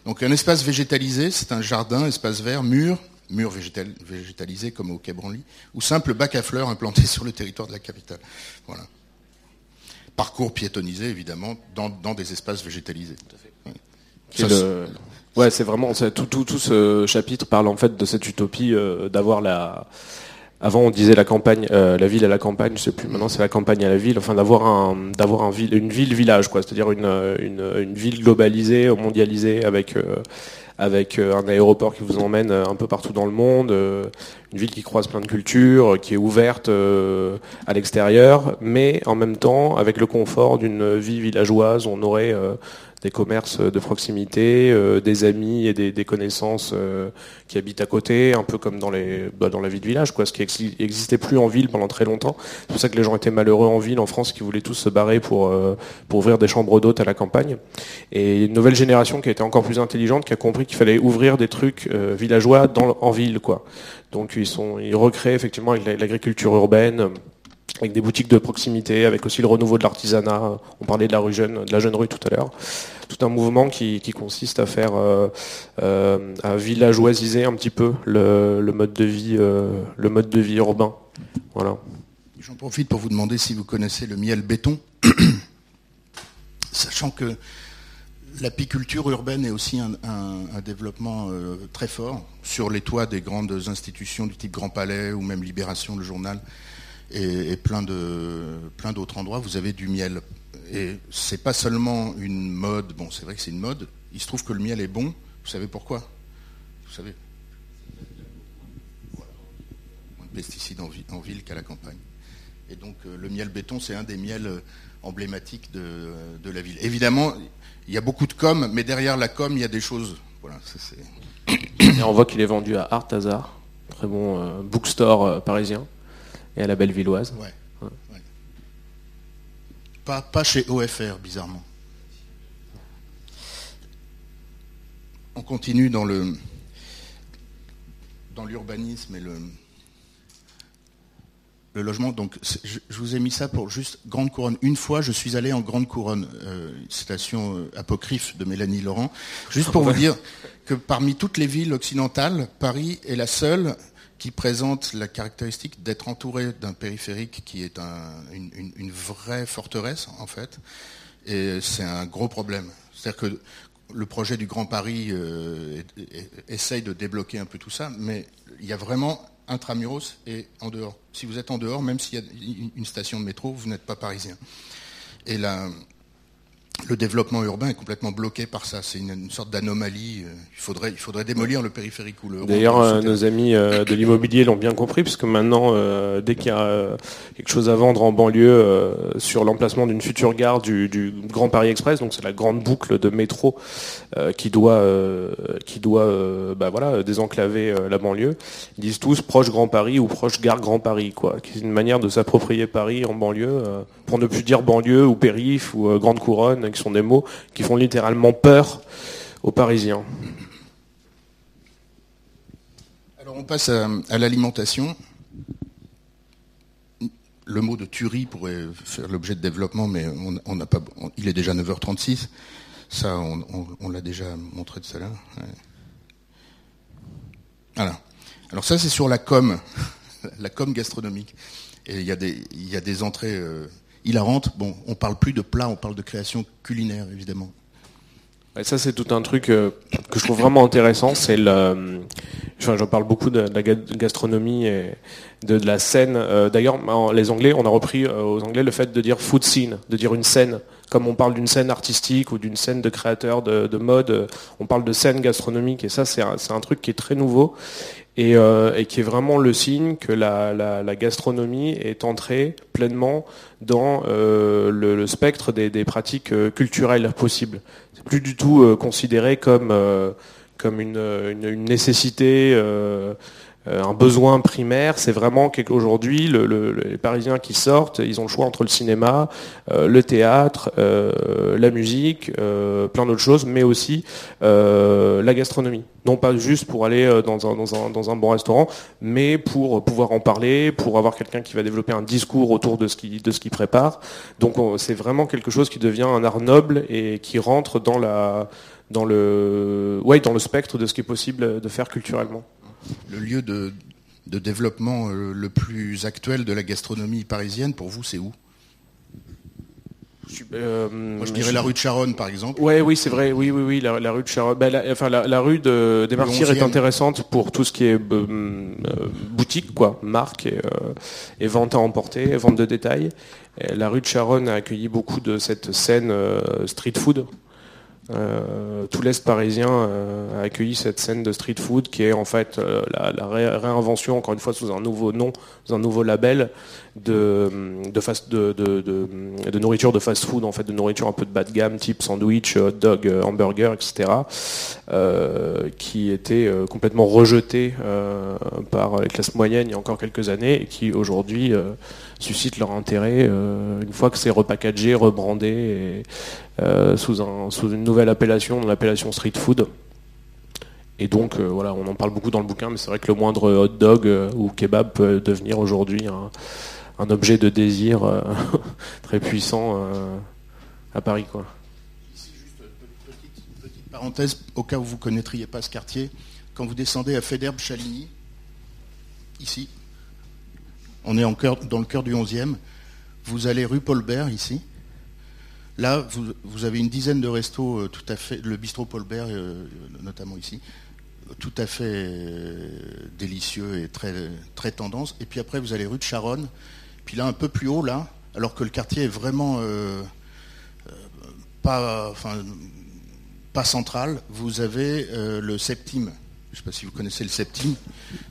Donc un espace végétalisé, c'est un jardin, espace vert, mur, mur végétal, végétalisé comme au Quai Branly, ou simple bac à fleurs implanté *laughs* sur le territoire de la capitale. Voilà. Parcours piétonnisé, évidemment, dans, des espaces végétalisés. Tout à fait. Ouais, c'est vraiment tout, tout, tout, ce chapitre parle en fait de cette utopie euh, d'avoir la. Avant, on disait la campagne, euh, la ville à la campagne. Je sais plus. Maintenant, c'est la campagne à la ville. Enfin, d'avoir un, d'avoir une ville village, quoi. C'est-à-dire une, une, une, ville globalisée, mondialisée, avec euh, avec un aéroport qui vous emmène un peu partout dans le monde, une ville qui croise plein de cultures, qui est ouverte à l'extérieur, mais en même temps avec le confort d'une vie villageoise, on aurait des commerces de proximité, euh, des amis et des, connaissances euh, qui habitent à côté, un peu comme dans, les, bah, dans la vie de village, quoi, ce qui n'existait plus en ville pendant très longtemps. C'est pour ça que les gens étaient malheureux en ville, en France, qui voulaient tous se barrer pour, euh, pour ouvrir des chambres d'hôtes à la campagne. Et une nouvelle génération qui été encore plus intelligente, qui a compris qu'il fallait ouvrir des trucs villageois en ville. Quoi. Donc ils, sont, ils recréent effectivement l'agriculture urbaine avec des boutiques de proximité, avec aussi le renouveau de l'artisanat. On parlait de la rue jeune, de la jeune rue tout à l'heure. Tout un mouvement qui, consiste à faire, euh, euh, villageoisiser un petit peu le, mode de vie, euh, le mode de vie urbain. Voilà. J'en profite pour vous demander si vous connaissez le miel béton, *clears throat* sachant que l'apiculture urbaine est aussi un, développement très fort sur les toits des grandes institutions du type Grand Palais ou même Libération, le journal et, plein de d'autres endroits, vous avez du miel. Et c'est pas seulement une mode. Bon, c'est vrai que c'est une mode. Il se trouve que le miel est bon. Vous savez pourquoi? Vous savez? Moins de pesticides en, ville qu'à la campagne. Et donc euh, le miel béton, c'est un des miels euh, emblématiques de, la ville. Évidemment, il y a beaucoup de com, mais derrière la com, il y a des choses. Voilà, Et on voit qu'il est vendu à Art Hazard, très bon euh, bookstore parisien et à la Bellevilloise. Ouais, Pas, pas chez OFR, bizarrement. On continue dans le dans l'urbanisme et le, le logement. Donc, je, vous ai mis ça pour juste Grande Couronne. Une fois, je suis allé en Grande Couronne, euh, citation euh, apocryphe de Mélanie Laurent, juste pour vous *laughs* dire que parmi toutes les villes occidentales, Paris est la seule qui présente la caractéristique d'être entouré d'un périphérique qui est une, vraie forteresse, en fait. Et c'est un gros problème. C'est-à-dire que le projet du Grand Paris euh, essaye de débloquer un peu tout ça, mais il y a vraiment intramuros et en dehors. Si vous êtes en dehors, même s'il y a une station de métro, vous n'êtes pas parisien. Et le développement urbain est complètement bloqué par ça. C'est une, sorte d'anomalie. Euh, il faudrait, il faudrait démolir le périphérique ou le. D'ailleurs, euh, nos amis euh, de l'immobilier l'ont bien compris, puisque maintenant, dès qu'il y a quelque chose à vendre en banlieue sur l'emplacement d'une future gare du, Grand Paris Express, donc c'est la grande boucle de métro qui doit, qui doit, bah voilà, désenclaver la banlieue, ils disent tous proche Grand Paris ou proche gare Grand Paris, quoi. C'est une manière de s'approprier Paris en banlieue, pour ne plus dire banlieue ou périph ou grande couronne qui sont des mots qui font littéralement peur aux Parisiens. Alors on passe à, l'alimentation. Le mot de tuerie pourrait faire l'objet de développement, mais on, pas, il est déjà 9h36. Ça, on, l'a déjà montré tout à l'heure. Voilà. Alors ça, c'est sur la com, *laughs* la com gastronomique. Et il y a des, il y a des entrées euh, hilarante. Bon, on parle plus de plats, on parle de création culinaire, évidemment. ça, c'est tout un truc euh, que je trouve vraiment intéressant. C'est j'en parle beaucoup de, la gastronomie et de, la scène. Euh, d'ailleurs, les Anglais, on a repris euh, aux Anglais le fait de dire food scene, de dire une scène. Comme on parle d'une scène artistique ou d'une scène de créateur de, mode, on parle de scène gastronomique. Et ça, c'est un, truc qui est très nouveau et, qui est vraiment le signe que la gastronomie est entrée pleinement dans euh, le, spectre des, pratiques euh, culturelles possibles. C'est plus du tout euh, considéré comme, comme une, une nécessité euh, un besoin primaire, c'est vraiment qu'aujourd'hui, le, les Parisiens qui sortent, ils ont le choix entre le cinéma, euh, le théâtre, euh, la musique, plein d'autres choses, mais aussi la gastronomie. Non pas juste pour aller dans un, bon restaurant, mais pour pouvoir en parler, pour avoir quelqu'un qui va développer un discours autour de ce qu'il qu prépare. Donc c'est vraiment quelque chose qui devient un art noble et qui rentre dans, le, ouais, dans le spectre de ce qui est possible de faire culturellement le lieu de, développement euh, le plus actuel de la gastronomie parisienne, pour vous, c'est où? Euh, Moi, je dirais la rue de Charonne, par exemple. Ouais, oui, c'est vrai. Oui, oui, oui, la, rue de Charonne. Ben, la, enfin, la, rue de, des Martyrs est intéressante pour tout ce qui est euh, boutique, quoi, marque et, vente à emporter, vente de détail. la rue de Charonne a accueilli beaucoup de cette scène street food Euh, tout l'Est parisien euh, a accueilli cette scène de street food qui est en fait euh, la, réinvention, encore une fois, sous un nouveau nom, sous un nouveau label de, nourriture de fast food, en fait, de nourriture un peu de bas de gamme, type sandwich, hot dog, hamburger, etc., qui était complètement rejeté par les classes moyennes il y a encore quelques années et qui aujourd'hui suscite leur intérêt une fois que c'est repackagé, rebrandé et, sous, un, sous une nouvelle appellation, l'appellation street food. Et donc, euh, voilà, on en parle beaucoup dans le bouquin, mais c'est vrai que le moindre hot dog euh, ou kebab peut devenir aujourd'hui un, objet de désir euh, *laughs* très puissant à Paris. Quoi. Ici, juste petite, parenthèse, au cas où vous ne connaîtriez pas ce quartier, quand vous descendez à Fédère-Chaligny, ici, on est dans le cœur du 11e, vous allez rue Paul Bert, ici, Là, vous, avez une dizaine de restos euh, tout à fait, le bistrot Paul Bert, euh, notamment ici, tout à fait euh, délicieux et très, tendance. Et puis après, vous allez rue de Charonne. Puis là, un peu plus haut, là, alors que le quartier est vraiment pas, pas central, vous avez le Septime. Je ne sais pas si vous connaissez le Septime,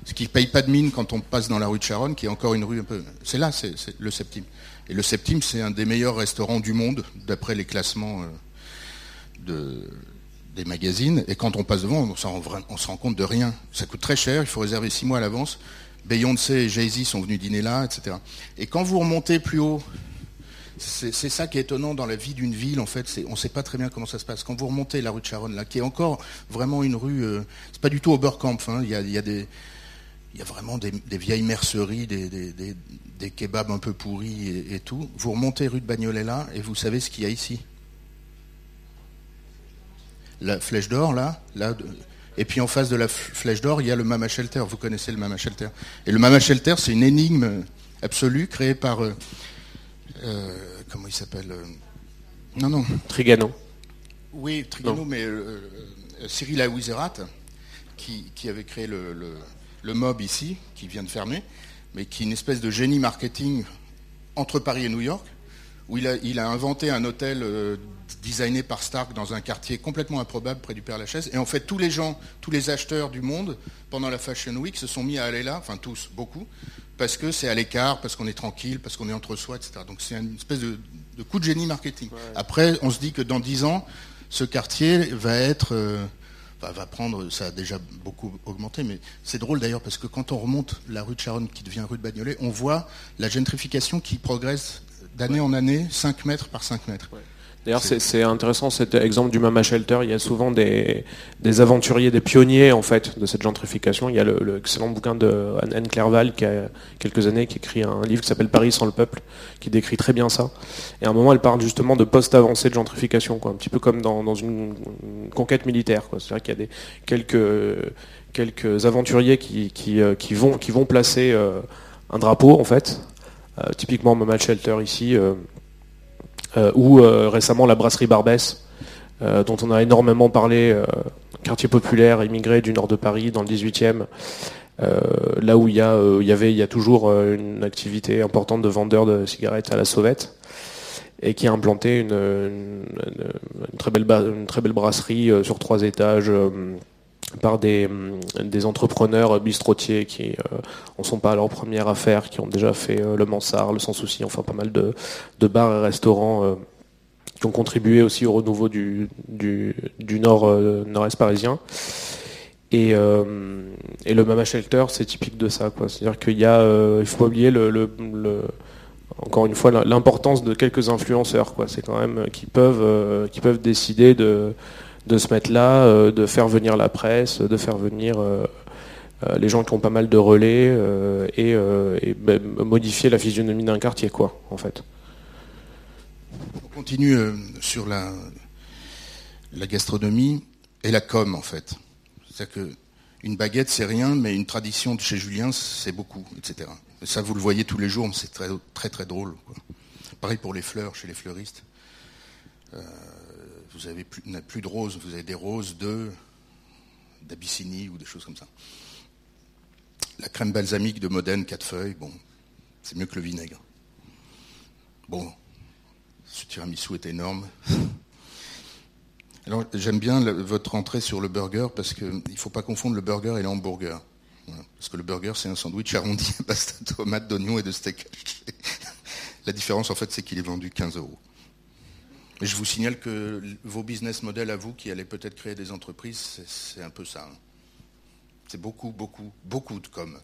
ce qui ne paye pas de mine quand on passe dans la rue de Charonne, qui est encore une rue un peu. C'est là, c'est le Septime. Et le Septime, c'est un des meilleurs restaurants du monde, d'après les classements euh, des magazines. Et quand on passe devant, on, se rend compte de rien. Ça coûte très cher, il faut réserver six mois à l'avance. Beyoncé et Jay-Z sont venus dîner là, etc. Et quand vous remontez plus haut, c'est ça qui est étonnant dans la vie d'une ville, en fait, on ne sait pas très bien comment ça se passe. Quand vous remontez la rue de Charonne, là, qui est encore vraiment une rue, euh, c'est pas du tout Oberkampf, hein, il y, a, vraiment des, vieilles merceries, des, kebabs un peu pourris et, tout. Vous remontez rue de Bagnolet là et vous savez ce qu'il y a ici. La flèche d'or là, là, et puis en face de la flèche d'or, il y a le Mama Shelter. Vous connaissez le Mama Shelter. Et le Mama Shelter, c'est une énigme absolue créée par euh, euh, comment il s'appelle euh, Non, non. Trigano. Oui, Trigano, mais Cyril Aouizerat, qui, qui, avait créé le le Mob ici, qui vient de fermer, mais qui est une espèce de génie marketing entre Paris et New York, où il a, inventé un hôtel euh, designé par Stark dans un quartier complètement improbable près du Père Lachaise. Et en fait, tous les gens, tous les acheteurs du monde, pendant la Fashion Week, se sont mis à aller là, enfin tous, beaucoup, parce que c'est à l'écart, parce qu'on est tranquille, parce qu'on est entre soi, etc. Donc c'est une espèce de, coup de génie marketing. Après, on se dit que dans dix ans, ce quartier va être... Euh, va prendre, ça a déjà beaucoup augmenté, mais c'est drôle d'ailleurs parce que quand on remonte la rue de Charonne qui devient rue de Bagnolet, on voit la gentrification qui progresse d'année en année, 5 mètres par 5 mètres. D'ailleurs, c'est intéressant cet exemple du Mama Shelter. Il y a souvent des, aventuriers, des pionniers en fait de cette gentrification. Il y a l'excellent bouquin de Anne Clerval qui a quelques années qui écrit un livre qui s'appelle Paris sans le peuple, qui décrit très bien ça. Et à un moment, elle parle justement de post-avancée de gentrification, quoi, un petit peu comme dans, une, conquête militaire. C'est-à-dire qu'il y a des, quelques, quelques aventuriers qui, qui, euh, vont, qui vont placer euh, un drapeau en fait. Euh, typiquement Mama Shelter ici euh, ou euh, récemment la brasserie Barbès, euh, dont on a énormément parlé, quartier populaire, immigré du nord de Paris, dans le 18e. là où il y, a, il y avait, il y a toujours une activité importante de vendeurs de cigarettes à la sauvette et qui a implanté une, très, belle, une très belle brasserie sur trois étages par des, des, entrepreneurs bistrotiers qui ne sont pas à leur première affaire, qui ont déjà fait le Mansart, le Sans Souci, enfin pas mal de, de bars et restaurants qui ont contribué aussi au renouveau du, du, nord, nord-est parisien. Et, et, le Mama Shelter, c'est typique de ça. C'est-à-dire qu'il y a, il faut pas oublier le, encore une fois l'importance de quelques influenceurs. C'est quand même qui peuvent, qui peuvent décider de de se mettre là, euh, de faire venir la presse, de faire venir euh, euh, les gens qui ont pas mal de relais et, ben, modifier la physionomie d'un quartier, quoi, en fait. On continue sur la, gastronomie et la com, en fait. C'est-à-dire que une baguette, c'est rien, mais une tradition de chez Julien, c'est beaucoup, etc. ça, vous le voyez tous les jours, mais c'est très, très, très drôle. Pareil pour les fleurs, chez les fleuristes vous avez plus, plus de roses, vous avez des roses de d'Abyssinie ou des choses comme ça. La crème balsamique de Modène, quatre feuilles, bon, c'est mieux que le vinaigre. Bon, ce tiramisu est énorme. Alors j'aime bien votre entrée sur le burger parce qu'il ne faut pas confondre le burger et l'hamburger. Parce que le burger c'est un sandwich arrondi à pasta de tomates, d'oignons et de steak La différence en fait c'est qu'il est vendu 15 euros. Mais je vous signale que vos business models à vous qui allez peut-être créer des entreprises, c'est un peu ça. Hein. C'est beaucoup, beaucoup, beaucoup de com.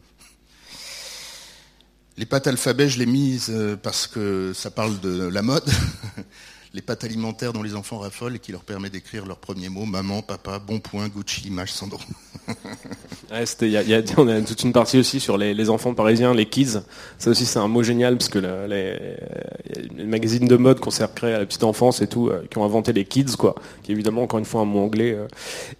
Les pâtes alphabet, je les mises euh, parce que ça parle de la mode. *laughs* les pâtes alimentaires dont les enfants raffolent et qui leur permet d'écrire leurs premiers mots, maman, papa, bon point, Gucci, image, Sandro. *laughs* a, y on a toute une partie aussi sur les, enfants parisiens, les kids. Ça aussi c'est un mot génial parce que les, magazines de mode créés à la petite enfance et tout, euh, qui ont inventé les kids, quoi, qui évidemment encore une fois un mot anglais. Euh,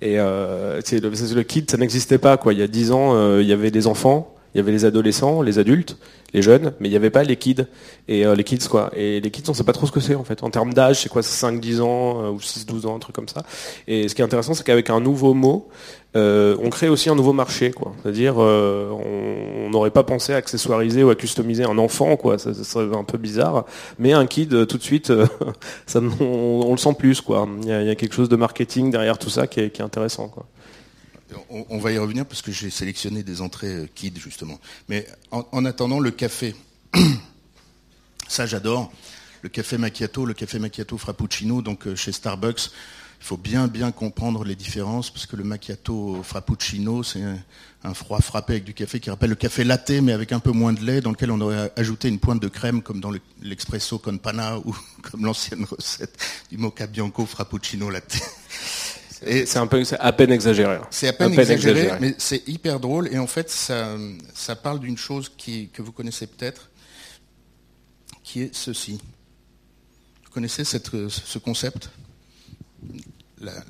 et euh, le, le kid, ça n'existait pas, quoi. Il y a dix ans, euh, il y avait des enfants, il y avait les adolescents, les adultes, les jeunes, mais il n'y avait pas les kids et euh, les kids quoi. Et les kids, on sait pas trop ce que c'est en fait. En termes d'âge, c'est quoi 5 10 ans euh, ou 6 12 ans, un truc comme ça. Et ce qui est intéressant, c'est qu'avec un nouveau mot, euh, on crée aussi un nouveau marché quoi. C'est-à-dire on n'aurait pas pensé à accessoiriser ou à customiser un enfant quoi, ça, serait un peu bizarre, mais un kid tout de suite *laughs* ça on, le sent plus quoi. Il y, a, quelque chose de marketing derrière tout ça qui est, qui est intéressant quoi. On, va y revenir parce que j'ai sélectionné des entrées euh, kids justement. Mais en, attendant, le café, *clears throat* ça j'adore. Le café macchiato, le café macchiato frappuccino, donc euh, chez Starbucks, il faut bien bien comprendre les différences parce que le macchiato frappuccino, c'est un, froid frappé avec du café qui rappelle le café latte mais avec un peu moins de lait, dans lequel on aurait ajouté une pointe de crème comme dans l'expresso con pana *laughs* ou comme l'ancienne recette du mocha bianco frappuccino latte. C'est un peu, à peine exagéré. C'est à peine, exagéré, mais c'est hyper drôle. Et en fait, ça, ça parle d'une chose qui, que vous connaissez peut-être, qui est ceci. Vous connaissez cette, ce concept?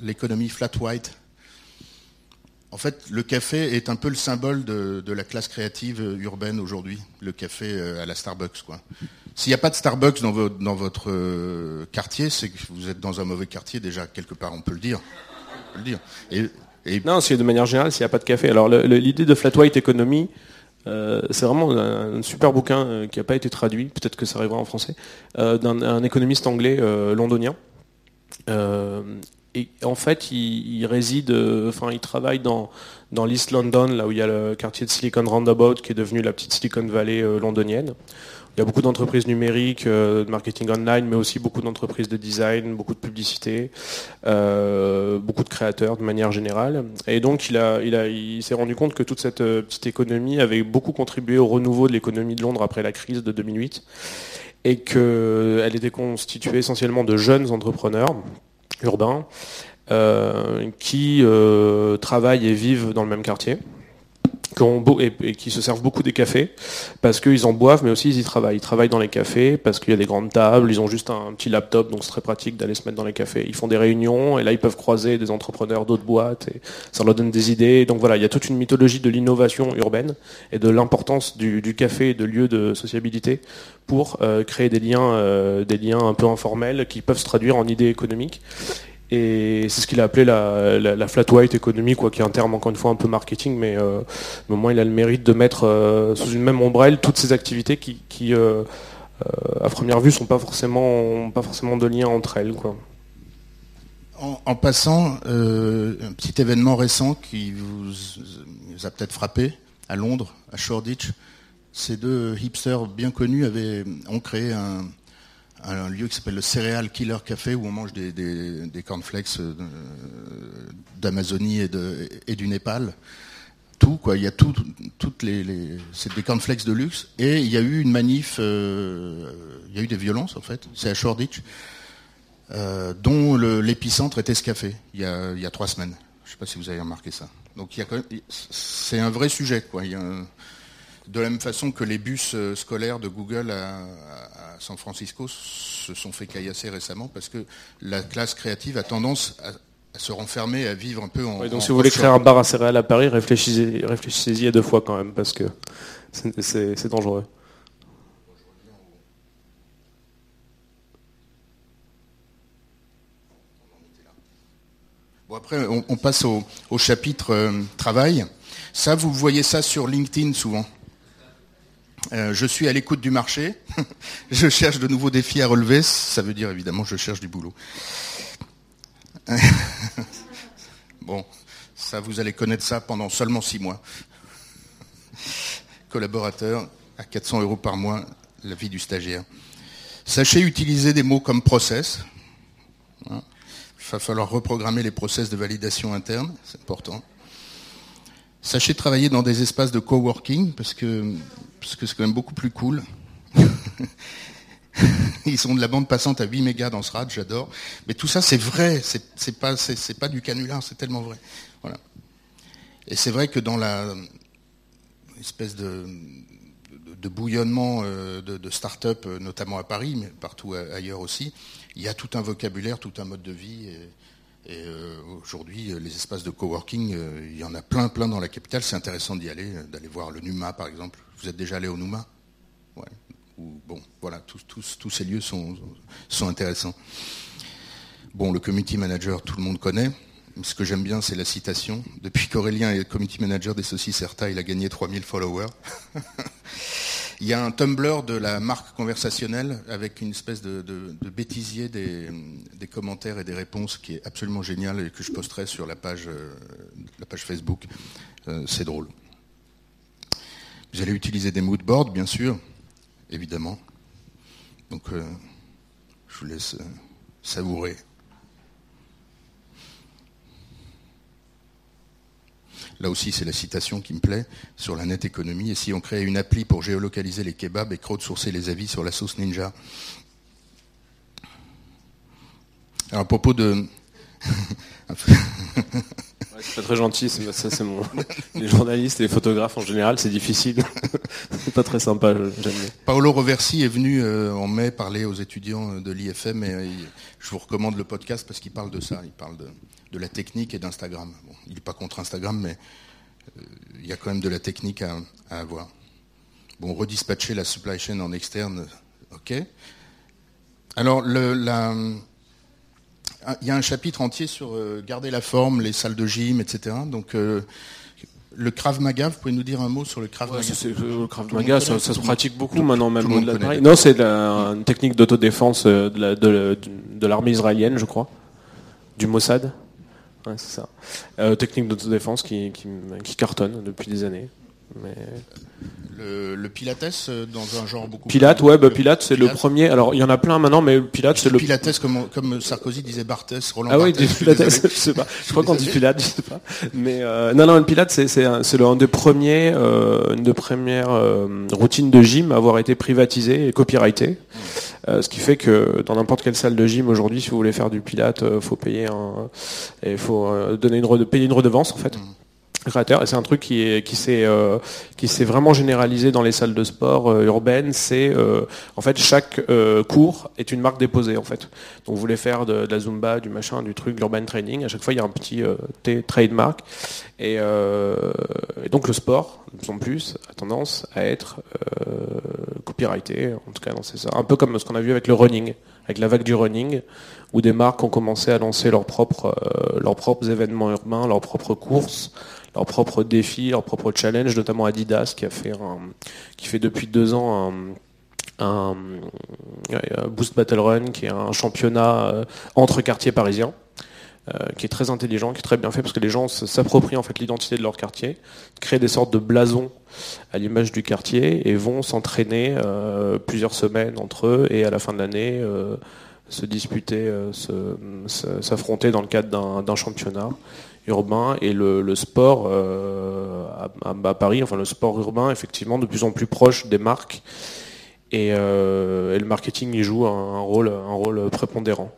L'économie flat white. En fait, le café est un peu le symbole de, de la classe créative urbaine aujourd'hui. Le café euh, à la Starbucks, quoi. S'il n'y a pas de Starbucks dans, votre, dans votre euh, quartier, c'est que vous êtes dans un mauvais quartier déjà, quelque part, on peut le dire Et, Non, c'est de manière générale, s'il n'y a pas de café. Alors l'idée de Flat White Economy, euh, c'est vraiment un, super bouquin euh, qui n'a pas été traduit, peut-être que ça arrivera en français, euh, d'un économiste anglais londonien. et en fait, il, réside, enfin, il travaille dans, dans l'East London, là où il y a le quartier de Silicon Roundabout, qui est devenu la petite Silicon Valley londonienne. Il y a beaucoup d'entreprises numériques, euh, de marketing online, mais aussi beaucoup d'entreprises de design, beaucoup de publicité, euh, beaucoup de créateurs de manière générale. Et donc il, s'est rendu compte que toute cette euh, petite économie avait beaucoup contribué au renouveau de l'économie de Londres après la crise de 2008 et qu'elle était constituée essentiellement de jeunes entrepreneurs urbains qui travaillent et vivent dans le même quartier et, qui se servent beaucoup des cafés parce qu'ils en boivent, mais aussi ils y travaillent. Ils travaillent dans les cafés parce qu'il y a des grandes tables, ils ont juste un, petit laptop, donc c'est très pratique d'aller se mettre dans les cafés. Ils font des réunions et là ils peuvent croiser des entrepreneurs d'autres boîtes et ça leur donne des idées. Donc voilà, il y a toute une mythologie de l'innovation urbaine et de l'importance du, café et de lieu de sociabilité pour euh, créer des liens, euh, des liens un peu informels qui peuvent se traduire en idées économiques. Et c'est ce qu'il a appelé la, flat white economy, quoi, qui est un terme encore une fois un peu marketing, mais euh, au moins il a le mérite de mettre euh, sous une même ombrelle toutes ces activités qui, euh, à première vue, sont pas forcément, pas forcément de lien entre elles, quoi. En, passant, un petit événement récent qui vous, vous a peut-être frappé à Londres, à Shoreditch, ces deux hipsters bien connus avaient, ont créé un, un lieu qui s'appelle le Céréal Killer Café où on mange des, des, cornflakes euh, d'Amazonie et, du Népal. Tout, quoi. Il y a tout, toutes les, c'est des cornflakes de luxe. Et il y a eu une manif, euh, il y a eu des violences en fait. C'est à Shoreditch, euh, dont l'épicentre était ce café il y, a, trois semaines. Je ne sais pas si vous avez remarqué ça. Donc c'est un vrai sujet, quoi. De la même façon que les bus scolaires de Google à, San Francisco se sont fait caillasser récemment parce que la classe créative a tendance à, se renfermer, à vivre un peu en. donc si vous voulez créer un bar à céréales à Paris, réfléchissez, réfléchissez-y à deux fois quand même parce que c'est dangereux. Bon après, on, passe au, chapitre euh, travail. Ça, vous voyez ça sur LinkedIn souvent? Euh, je suis à l'écoute du marché. *laughs* je cherche de nouveaux défis à relever. Ça veut dire évidemment je cherche du boulot. *laughs* bon, ça, vous allez connaître ça pendant seulement six mois. Collaborateur à 400 euros par mois, la vie du stagiaire. Sachez utiliser des mots comme process. Hein. Il va falloir reprogrammer les process de validation interne, c'est important. Sachez travailler dans des espaces de coworking parce que parce que c'est quand même beaucoup plus cool. *laughs* Ils sont de la bande passante à 8 mégas dans ce rad, j'adore. Mais tout ça, c'est vrai. C'est pas, pas du canular, c'est tellement vrai. Voilà. Et c'est vrai que dans la espèce de, bouillonnement euh, de, start-up, euh, notamment à Paris, mais partout ailleurs aussi, il y a tout un vocabulaire, tout un mode de vie. Euh, aujourd'hui, les espaces de coworking, il y en a plein, plein dans la capitale. C'est intéressant d'y aller, d'aller voir le Numa, par exemple. Vous êtes déjà allé au Numa? Ouais bon, voilà, tous, ces lieux sont, sont intéressants. Bon, le community manager, tout le monde connaît. Ce que j'aime bien, c'est la citation. Depuis qu'Aurélien est community manager des saucisses Certa, il a gagné 3000 followers. *laughs* il y a un Tumblr de la marque conversationnelle avec une espèce de, bêtisier des, commentaires et des réponses qui est absolument génial et que je posterai sur la page, euh, Facebook. Euh, c'est drôle. Vous allez utiliser des moodboards, bien sûr évidemment. Donc, euh, je vous laisse savourer. Là aussi, c'est la citation qui me plaît sur la net économie. Et si on créait une appli pour géolocaliser les kebabs et crowdsourcer les avis sur la sauce ninja Alors, à propos de. *laughs* c'est pas très gentil, ça c'est mon. *laughs* Les journalistes et les photographes en général, c'est difficile. *laughs* c'est pas très sympa, jamais. Paolo Roversi est venu euh, en mai parler aux étudiants euh, de l'IFM et euh, je vous recommande le podcast parce qu'il parle de ça, il parle de, la technique et d'Instagram. il n'est pas contre Instagram, mais il y a quand même de la technique à, à avoir. Bon, redispatcher la supply chain en externe, ok. Alors, le, la, il y a un chapitre entier sur euh, garder la forme, les salles de gym, etc. Donc euh, le Krav Maga, vous pouvez nous dire un mot sur le Krav Maga Le Krav Maga, ça, se pratique beaucoup maintenant, même au-delà Non, c'est une technique d'autodéfense euh, de l'armée israélienne, je crois, du Mossad. c'est ça. technique d'autodéfense qui, qui, cartonne depuis des années. Mais le, Pilates euh, dans un genre beaucoup Pilate, ouais, bah, Pilate, c'est le premier. Alors, il y en a plein maintenant, mais Pilate, c'est le. Pilates, comme, comme Sarkozy disait Barthès, Roland Ah oui, Pilates, je sais pas. Je crois qu'on dit Pilate, je sais pas. Mais euh, non, non, le Pilate, c'est c'est un, un des premiers, euh, une des premières routines de gym à avoir été privatisée et copyrightée. ce qui fait que dans n'importe quelle salle de gym aujourd'hui, si vous voulez faire du Pilate, faut payer un, il faut donner une payer une redevance en fait. Mm créateur et c'est un truc qui est qui s'est euh, vraiment généralisé dans les salles de sport euh, urbaines c'est euh, en fait chaque cours est une marque déposée en fait. Donc vous voulez faire de, la zumba du machin du truc l'urban training à chaque fois il y a un petit trademark. Et, et, donc le sport de plus en plus a tendance à être copyrighté en tout cas c'est ça un peu comme ce qu'on a vu avec le running avec la vague du running où des marques ont commencé à lancer leurs propres leurs propres événements urbains leurs propres courses leurs propres défis, leurs propres challenges, notamment Adidas qui fait depuis deux ans un, Boost Battle Run, qui est un championnat euh, entre quartiers parisiens. Euh, qui est très intelligent, qui est très bien fait parce que les gens s'approprient en fait l'identité de leur quartier, créent des sortes de blasons à l'image du quartier et vont s'entraîner euh, plusieurs semaines entre eux et à la fin de l'année se disputer, s'affronter dans le cadre d'un championnat urbain et le, sport euh, à, Paris, enfin le sport urbain, effectivement, de plus en plus proche des marques. Et, euh, le marketing y joue un rôle prépondérant.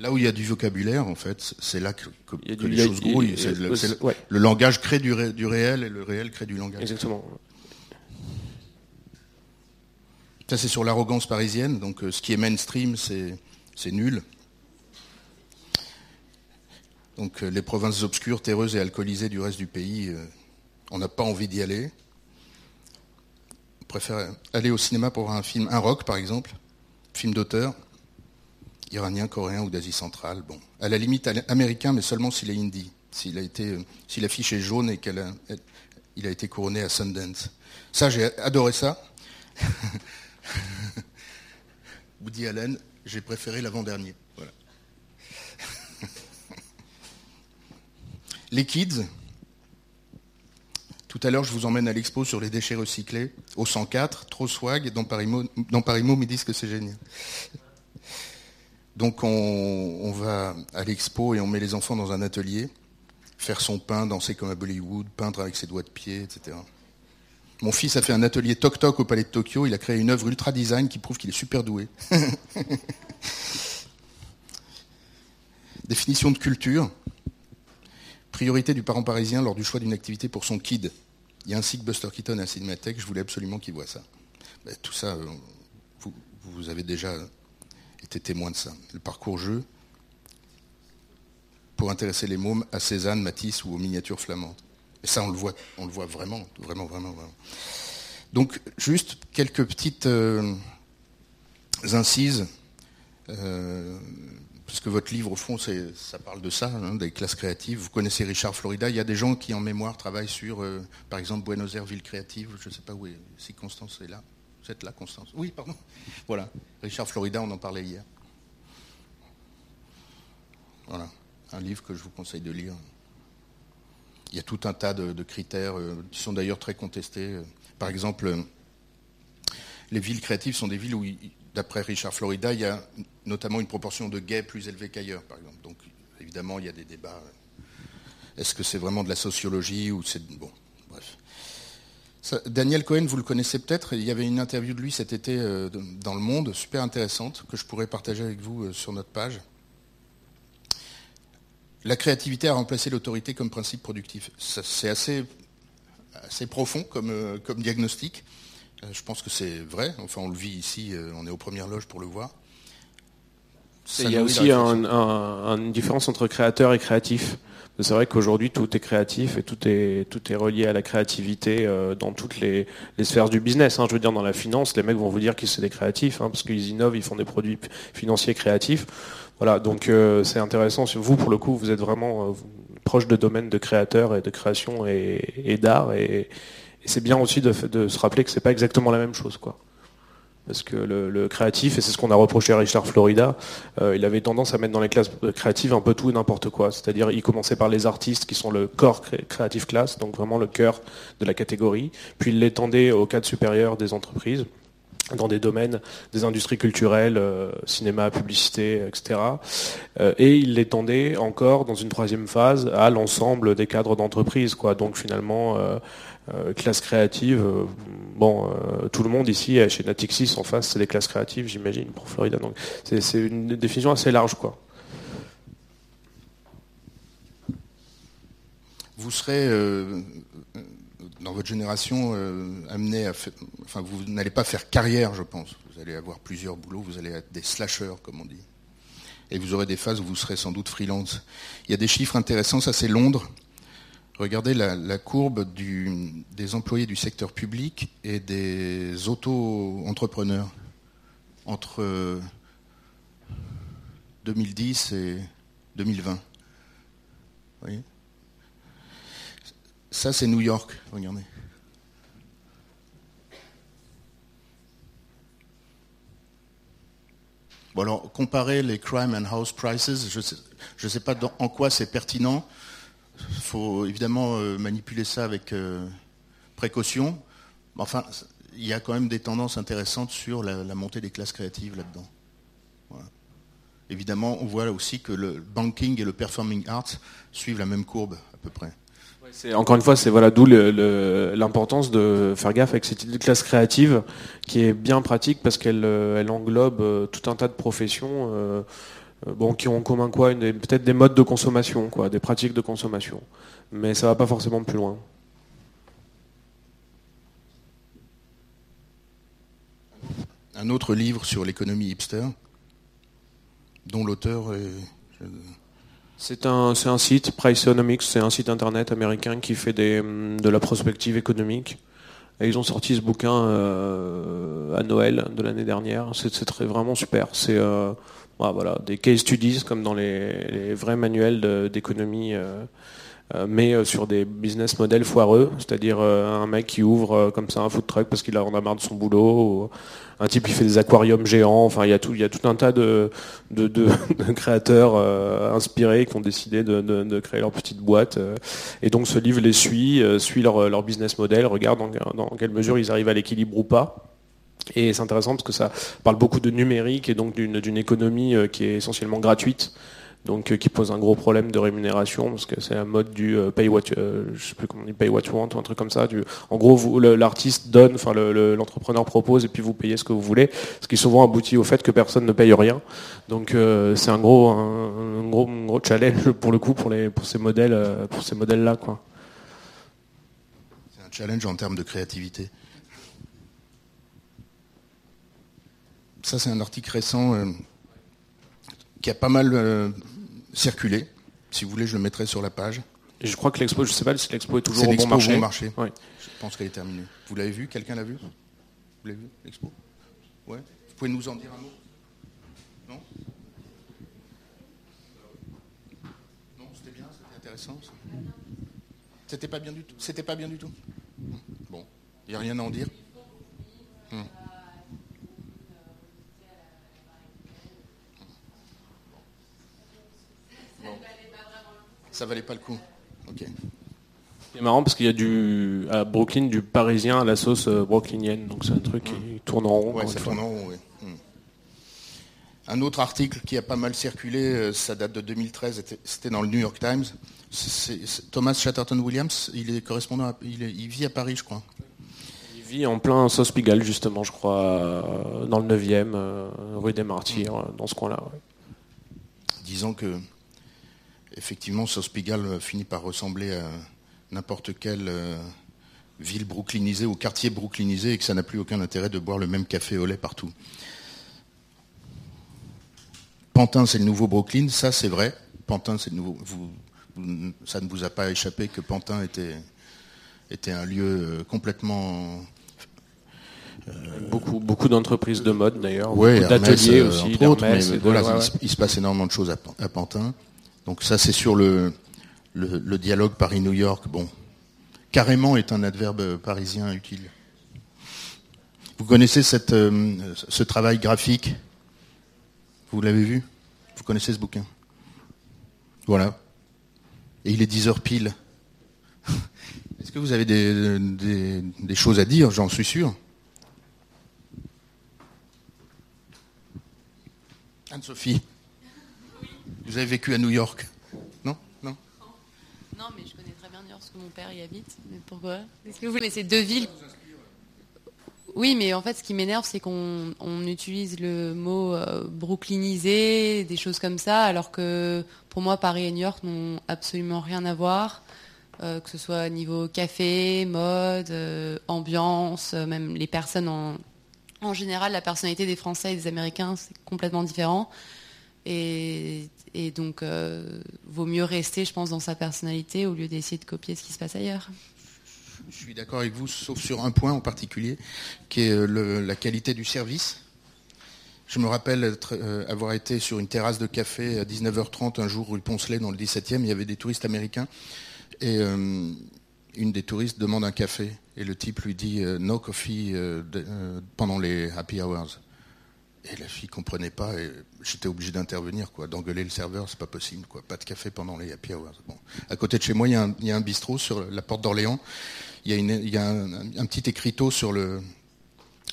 Là où il y a du vocabulaire, en fait, c'est là que, les choses grouillent. Le, langage crée du, du, réel et le réel crée du langage. Exactement. Ça, c'est sur l'arrogance parisienne. Donc, euh, ce qui est mainstream, c'est nul. Donc euh, les provinces obscures, terreuses et alcoolisées du reste du pays, euh, on n'a pas envie d'y aller. On préfère aller au cinéma pour voir un film, un rock par exemple, film d'auteur, iranien, coréen ou d'Asie centrale. Bon, à la limite américain, mais seulement s'il est indie, s'il a été, euh, si l'affiche est jaune et qu'il a, été couronné à Sundance. Ça, j'ai adoré ça. *laughs* Woody Allen, j'ai préféré l'avant-dernier. Voilà. Les kids. Tout à l'heure, je vous emmène à l'expo sur les déchets recyclés, au 104, trop swag, dans Parimo me disent que c'est génial. Donc on, va à l'expo et on met les enfants dans un atelier, faire son pain, danser comme à Bollywood, peindre avec ses doigts de pied, etc. Mon fils a fait un atelier toc-toc au Palais de Tokyo. Il a créé une œuvre ultra design qui prouve qu'il est super doué. *laughs* Définition de culture. Priorité du parent parisien lors du choix d'une activité pour son kid. Il y a un cycle Buster Keaton à la Cinémathèque, je voulais absolument qu'il voit ça. Ben, tout ça, euh, vous, avez déjà été témoin de ça. Le parcours jeu pour intéresser les mômes à Cézanne, Matisse ou aux miniatures flamandes. Et ça, on le voit, on le voit vraiment, vraiment, vraiment, vraiment. Donc, juste quelques petites euh, incises, euh, puisque votre livre, au fond, ça parle de ça, hein, des classes créatives. Vous connaissez Richard Florida. Il y a des gens qui, en mémoire, travaillent sur, euh, par exemple, Buenos Aires, ville créative. Je ne sais pas où est, si Constance est là. Vous êtes Constance Oui, pardon. Voilà. Richard Florida, on en parlait hier. Voilà. Un livre que je vous conseille de lire. Il y a tout un tas de, critères euh, qui sont d'ailleurs très contestés. Par exemple, euh, les villes créatives sont des villes où, d'après Richard Florida, il y a notamment une proportion de gays plus élevée qu'ailleurs, par exemple. Donc, évidemment, il y a des débats. Est-ce que c'est vraiment de la sociologie ou c'est bon, Daniel Cohen, vous le connaissez peut-être. Il y avait une interview de lui cet été euh, dans Le Monde, super intéressante, que je pourrais partager avec vous sur notre page. La créativité a remplacé l'autorité comme principe productif. C'est assez, assez, profond comme, euh, comme diagnostic. Euh, je pense que c'est vrai. Enfin, on le vit ici, euh, on est aux premières loges pour le voir. il y a aussi une différence entre créateur et créatif. C'est vrai qu'aujourd'hui tout est créatif et tout est, tout est relié à la créativité dans toutes les, sphères du business. Hein. Je veux dire, dans la finance, les mecs vont vous dire qu'ils sont des créatifs, hein, parce qu'ils innovent, ils font des produits financiers créatifs. Voilà, donc euh, c'est intéressant. Vous, pour le coup, vous êtes vraiment euh, proche de domaine de créateur et de création et, d'art. Et, c'est bien aussi de, se rappeler que c'est pas exactement la même chose. quoi. Parce que le, créatif, et c'est ce qu'on a reproché à Richard Florida, euh, il avait tendance à mettre dans les classes créatives un peu tout et n'importe quoi. C'est-à-dire, il commençait par les artistes qui sont le corps créatif classe, donc vraiment le cœur de la catégorie, puis il l'étendait au cadre supérieur des entreprises dans des domaines des industries culturelles, euh, cinéma, publicité, etc. Euh, et il l'étendait encore dans une troisième phase à l'ensemble des cadres d'entreprise. Quoi. Donc finalement, euh, classe créative, bon, tout le monde ici chez Natixis en face, c'est des classes créatives, j'imagine, pour Florida. Donc c'est une définition assez large. quoi. Vous serez dans votre génération euh, amené à enfin vous n'allez pas faire carrière, je pense. Vous allez avoir plusieurs boulots, vous allez être des slashers, comme on dit. Et vous aurez des phases où vous serez sans doute freelance. Il y a des chiffres intéressants, ça c'est Londres. Regardez la, courbe des employés du secteur public et des auto-entrepreneurs entre 2010 et 2020. Vous voyez? Ça, c'est New York, regardez. Bon alors, comparer les crime and house prices, je ne sais, pas en quoi c'est pertinent. Il faut évidemment euh, manipuler ça avec euh, précaution. Enfin, il y a quand même des tendances intéressantes sur la, montée des classes créatives là-dedans. Évidemment, on voit aussi que le banking et le performing arts suivent la même courbe à peu près encore une fois, c'est voilà d'où l'importance de faire gaffe avec cette classe créative qui est bien pratique parce qu'elle euh, englobe euh, tout un tas de professions euh, bon, qui ont en commun quoi, peut-être des modes de consommation, quoi, des pratiques de consommation. Mais ça va pas forcément plus loin. Un autre livre sur l'économie hipster, dont l'auteur est c'est un, un site, Priceonomics, c'est un site internet américain qui fait des, de la prospective économique. Et ils ont sorti ce bouquin euh, à Noël de l'année dernière. C'est vraiment super. C'est euh, voilà, des case studies comme dans les, vrais manuels d'économie euh, mais sur des business models foireux, c'est-à-dire un mec qui ouvre comme ça un food truck parce qu'il en a marre de son boulot, un type qui fait des aquariums géants, enfin il y a tout, il y tout un tas de, de, *laughs* créateurs inspirés qui ont décidé de, créer leur petite boîte. et donc ce livre les suit, suit leur, business model, regarde dans quelle mesure ils arrivent à l'équilibre ou pas. Et c'est intéressant parce que ça parle beaucoup de numérique et donc d'une économie euh, qui est essentiellement gratuite, donc euh, qui pose un gros problème de rémunération parce que c'est un mode du euh, pay what, je sais plus comment on dit, pay what you want ou un truc comme ça. En gros, l'artiste donne, enfin l'entrepreneur propose et puis vous payez ce que vous voulez, ce qui souvent aboutit au fait que personne ne paye rien. Donc c'est un gros, un, gros, gros challenge pour le coup pour les, pour ces modèles, pour ces modèles là quoi. C'est un challenge en termes de créativité. Ça, c'est un article récent euh, qui a pas mal euh, circulé. Si vous voulez, je le mettrai sur la page. je crois que l'expo, je ne sais pas si l'expo est toujours au bon marché. Bon marché. Je pense qu'elle est terminée. Vous l'avez vu Quelqu'un l'a vu? Vous l'avez vu, l'expo? Ouais. Vous pouvez nous en dire un mot? Non? Non, c'était bien, c'était intéressant. C'était pas bien du tout. C'était pas bien du tout. Bon, il n'y a rien à en dire? Hum. Ça valait pas le coup. Ok. C'est marrant parce qu'il y a du à Brooklyn du parisien à la sauce euh, brooklynienne, donc c'est un truc qui hmm. tourne en rond. Ouais, ça tourne en rond, oui. Hmm. Un autre article qui a pas mal circulé, euh, ça date de 2013, c'était dans le New York Times. Thomas Chatterton Williams, il est correspondant, il, vit à Paris, je crois. Il vit en plein Sauce Pigalle, justement, je crois, euh, dans le 9e, rue des Martyrs, dans ce coin-là. Disons que effectivement, euh, finit par ressembler à n'importe quelle euh, ville brooklynisée ou quartier brooklynisé et que ça n'a plus aucun intérêt de boire le même café au lait partout. Pantin, c'est le nouveau Brooklyn, ça c'est vrai. Pantin, c'est le nouveau. ça ne vous a pas échappé que Pantin était, était un lieu euh, complètement beaucoup, beaucoup d'entreprises de mode d'ailleurs, beaucoup d'ateliers aussi. il, se passe énormément de choses à Pantin. Donc ça, c'est sur le, dialogue Paris-New York. Bon, carrément est un adverbe parisien utile. Vous connaissez euh, ce travail graphique? Vous l'avez vu? Vous connaissez ce bouquin? Voilà. Et il est 10 heures pile. *laughs* Est-ce que vous avez des choses à dire? J'en suis sûr. Anne-Sophie vous avez vécu à New York Non? Non? Non, mais je connais très bien New York parce que mon père y habite. Mais pourquoi? Est-ce que vous c'est deux villes. Oui, mais en fait, ce qui m'énerve, c'est qu'on utilise le mot euh, brooklynisé, des choses comme ça, alors que pour moi, Paris et New York n'ont absolument rien à voir, euh, que ce soit niveau café, mode, euh, ambiance, même les personnes en, en général, la personnalité des Français et des Américains, c'est complètement différent. Et, donc, euh, vaut mieux rester, je pense, dans sa personnalité au lieu d'essayer de copier ce qui se passe ailleurs. Je suis d'accord avec vous, sauf sur un point en particulier, qui est euh, la qualité du service. Je me rappelle euh, avoir été sur une terrasse de café à 19h30 un jour rue Poncelet dans le 17e, il y avait des touristes américains, et une des touristes demande un café, et le type lui dit no coffee pendant les happy hours. Et la fille comprenait pas et j'étais obligé d'intervenir, quoi, d'engueuler le serveur, c'est pas possible, quoi. Pas de café pendant les happy hours. Bon. À côté de chez moi, il y, a un, bistrot sur la porte d'Orléans. Il y a, un, petit écriteau sur le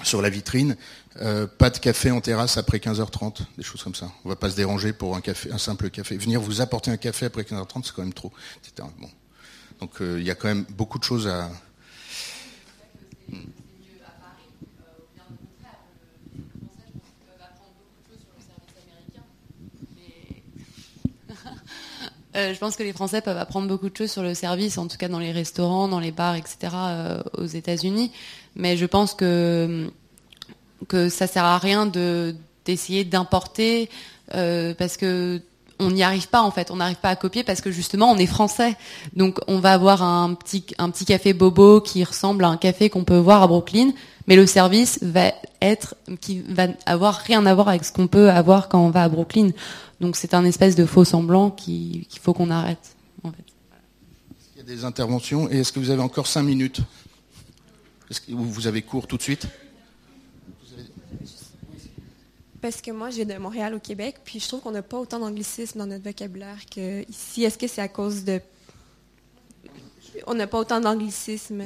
sur la vitrine. Euh, pas de café en terrasse après 15h30, des choses comme ça. On va pas se déranger pour un café, un simple café. Venir vous apporter un café après 15h30, c'est quand même trop. Bon. Donc euh, il y a quand même beaucoup de choses à, Euh, je pense que les Français peuvent apprendre beaucoup de choses sur le service, en tout cas dans les restaurants, dans les bars, etc. Euh, aux États-Unis. Mais je pense que que ça sert à rien de d'essayer d'importer euh, parce que on n'y arrive pas en fait, on n'arrive pas à copier parce que justement on est français. Donc on va avoir un petit café bobo qui ressemble à un café qu'on peut voir à Brooklyn, mais le service va être qui va avoir rien à voir avec ce qu'on peut avoir quand on va à Brooklyn. Donc c'est un espèce de faux semblant qu'il faut qu'on arrête. En fait. des interventions. Et est-ce que vous avez encore cinq minutes? Est-ce que vous avez cours tout de suite? Parce que moi, j'ai de Montréal au Québec, puis je trouve qu'on n'a pas autant d'anglicisme dans notre vocabulaire qu'ici. Est-ce que c'est à cause de... On n'a pas autant d'anglicisme?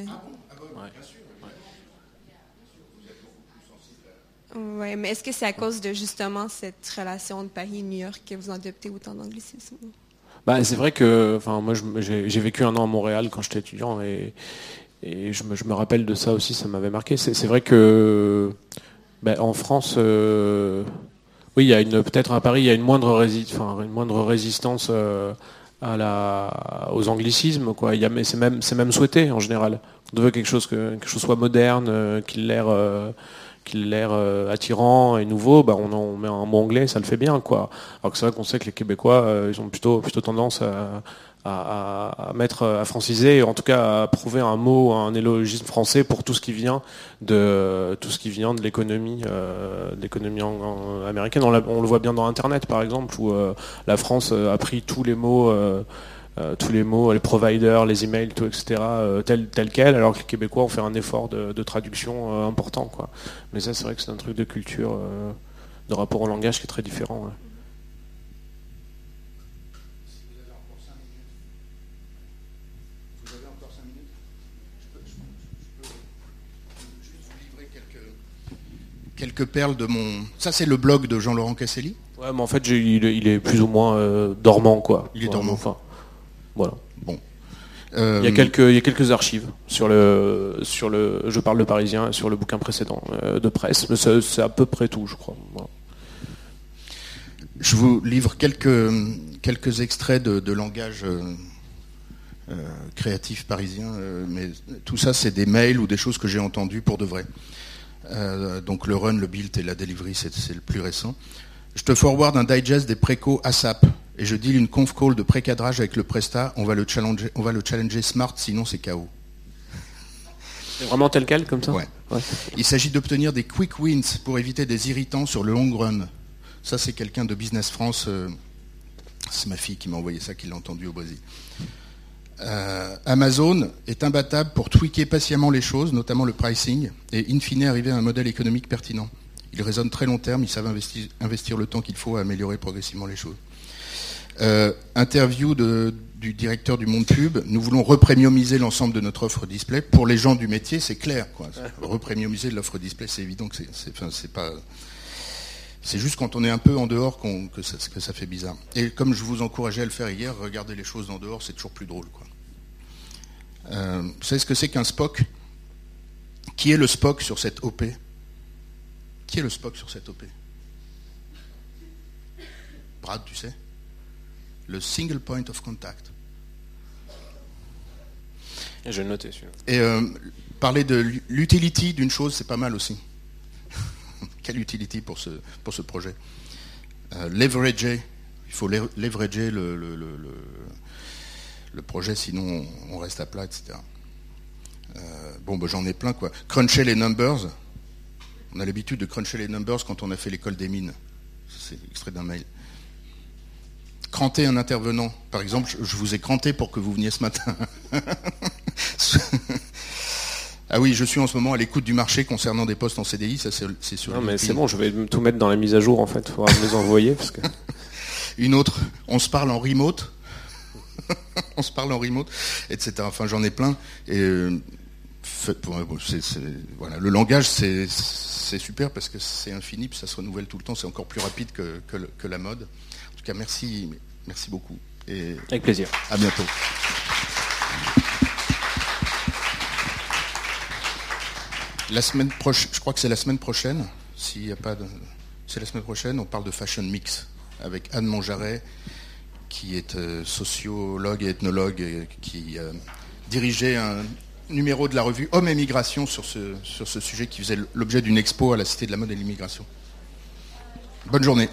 Oui, mais est-ce que c'est à cause de justement cette relation de Paris et New York que vous adoptez autant d'anglicisme bah, C'est vrai que moi j'ai vécu un an à Montréal quand j'étais étudiant et, je, me, rappelle de ça aussi, ça m'avait marqué. C'est vrai que bah, en France, euh, oui, il y a une peut-être à Paris, il y a une moindre, une moindre résistance euh, à la, aux anglicismes. Quoi. c'est même, même souhaité en général. On veut quelque chose que quelque chose soit moderne, euh, qu'il l'air l'air euh, attirant et nouveau, bah on, met un mot anglais, ça le fait bien. Alors que c'est vrai qu'on sait que les Québécois, euh, ils ont plutôt, tendance à, mettre, à franciser, en tout cas à prouver un mot, un élogisme français pour tout ce qui vient de tout ce qui vient de l'économie, euh, américaine. On, le voit bien dans Internet, par exemple, où la France a pris tous les mots. Tous les mots, les providers, les emails, tout, etc., euh, tel, tel quel, alors que les Québécois ont fait un effort de, traduction euh, important. Quoi. Mais ça, c'est vrai que c'est un truc de culture, de rapport au langage qui est très différent. quelques perles de mon. Ça, c'est le blog de Jean-Laurent Casselli Ouais, mais en fait, il, est plus ou moins dormant, quoi. Il est dormant. Enfin, voilà. Bon. Il, y a euh, quelques, il y quelques archives sur le, sur le, je parle de Parisien, sur le bouquin précédent euh, de presse, mais c'est à peu près tout, je crois. Je vous livre quelques, quelques extraits de, langage euh, créatif parisien, mais tout ça, c'est des mails ou des choses que j'ai entendues pour de vrai. donc le run, le build et la delivery, c'est le plus récent. Je te forward un digest des préco ASAP et je dis une conf call de pré-cadrage avec le Presta, on va le challenger, on va le challenger smart, sinon c'est KO. C'est vraiment tel quel comme ça ouais. Il s'agit d'obtenir des quick wins pour éviter des irritants sur le long run. Ça, c'est quelqu'un de Business France. Euh, c'est ma fille qui m'a envoyé ça, qui l'a entendu au Brésil. Euh, Amazon est imbattable pour tweaker patiemment les choses, notamment le pricing, et in fine arriver à un modèle économique pertinent. Ils raisonnent très long terme, ils savent investir, investir le temps qu'il faut à améliorer progressivement les choses. Euh, interview du directeur du Monde Pub. Nous voulons repremiumiser l'ensemble de notre offre display. Pour les gens du métier, c'est clair. Quoi. *laughs* Repremiumiser l'offre display, c'est évident que c'est pas. C'est juste quand on est un peu en dehors que, ça, fait bizarre. Et comme je vous encourageais à le faire hier, regarder les choses en dehors, c'est toujours plus drôle. Quoi. Euh, vous savez ce que c'est qu'un Spock? Qui est le Spock sur cette OP Qui est le Spock sur cette OP Brad, tu sais? Le single point of contact. Je vais noter Et euh, parler de l'utility d'une chose, c'est pas mal aussi. *laughs* Quelle utility pour ce, pour ce projet? Euh, Leverager, il faut leverager le, le, le, projet, sinon on reste à plat, etc. Euh, bon, ben, j'en ai plein, quoi. Cruncher les numbers. On a l'habitude de cruncher les numbers quand on a fait l'école des mines. C'est extrait d'un mail cranter un intervenant. Par exemple, je vous ai cranté pour que vous veniez ce matin. *laughs* ah oui, je suis en ce moment à l'écoute du marché concernant des postes en CDI, ça c'est sûr. Non mais c'est bon, je vais tout mettre dans la mise à jour en fait, il faudra me les envoyer. Parce que... *laughs* Une autre, on se parle en remote. *laughs* on se parle en remote, etc. Enfin j'en ai plein. Et euh, voilà, le langage c'est super parce que c'est infini, puis ça se renouvelle tout le temps, c'est encore plus rapide que la mode tout cas, merci, merci beaucoup. Et Avec plaisir. À bientôt. La semaine prochaine, je crois que c'est la semaine prochaine, s'il n'y a pas de. C'est la semaine prochaine, on parle de Fashion Mix avec Anne Monjaret, qui est euh, sociologue et ethnologue, et qui euh, dirigeait un numéro de la revue Homme et Migration sur ce, sur ce sujet qui faisait l'objet d'une expo à la Cité de la Mode et de l'Immigration. Bonne journée.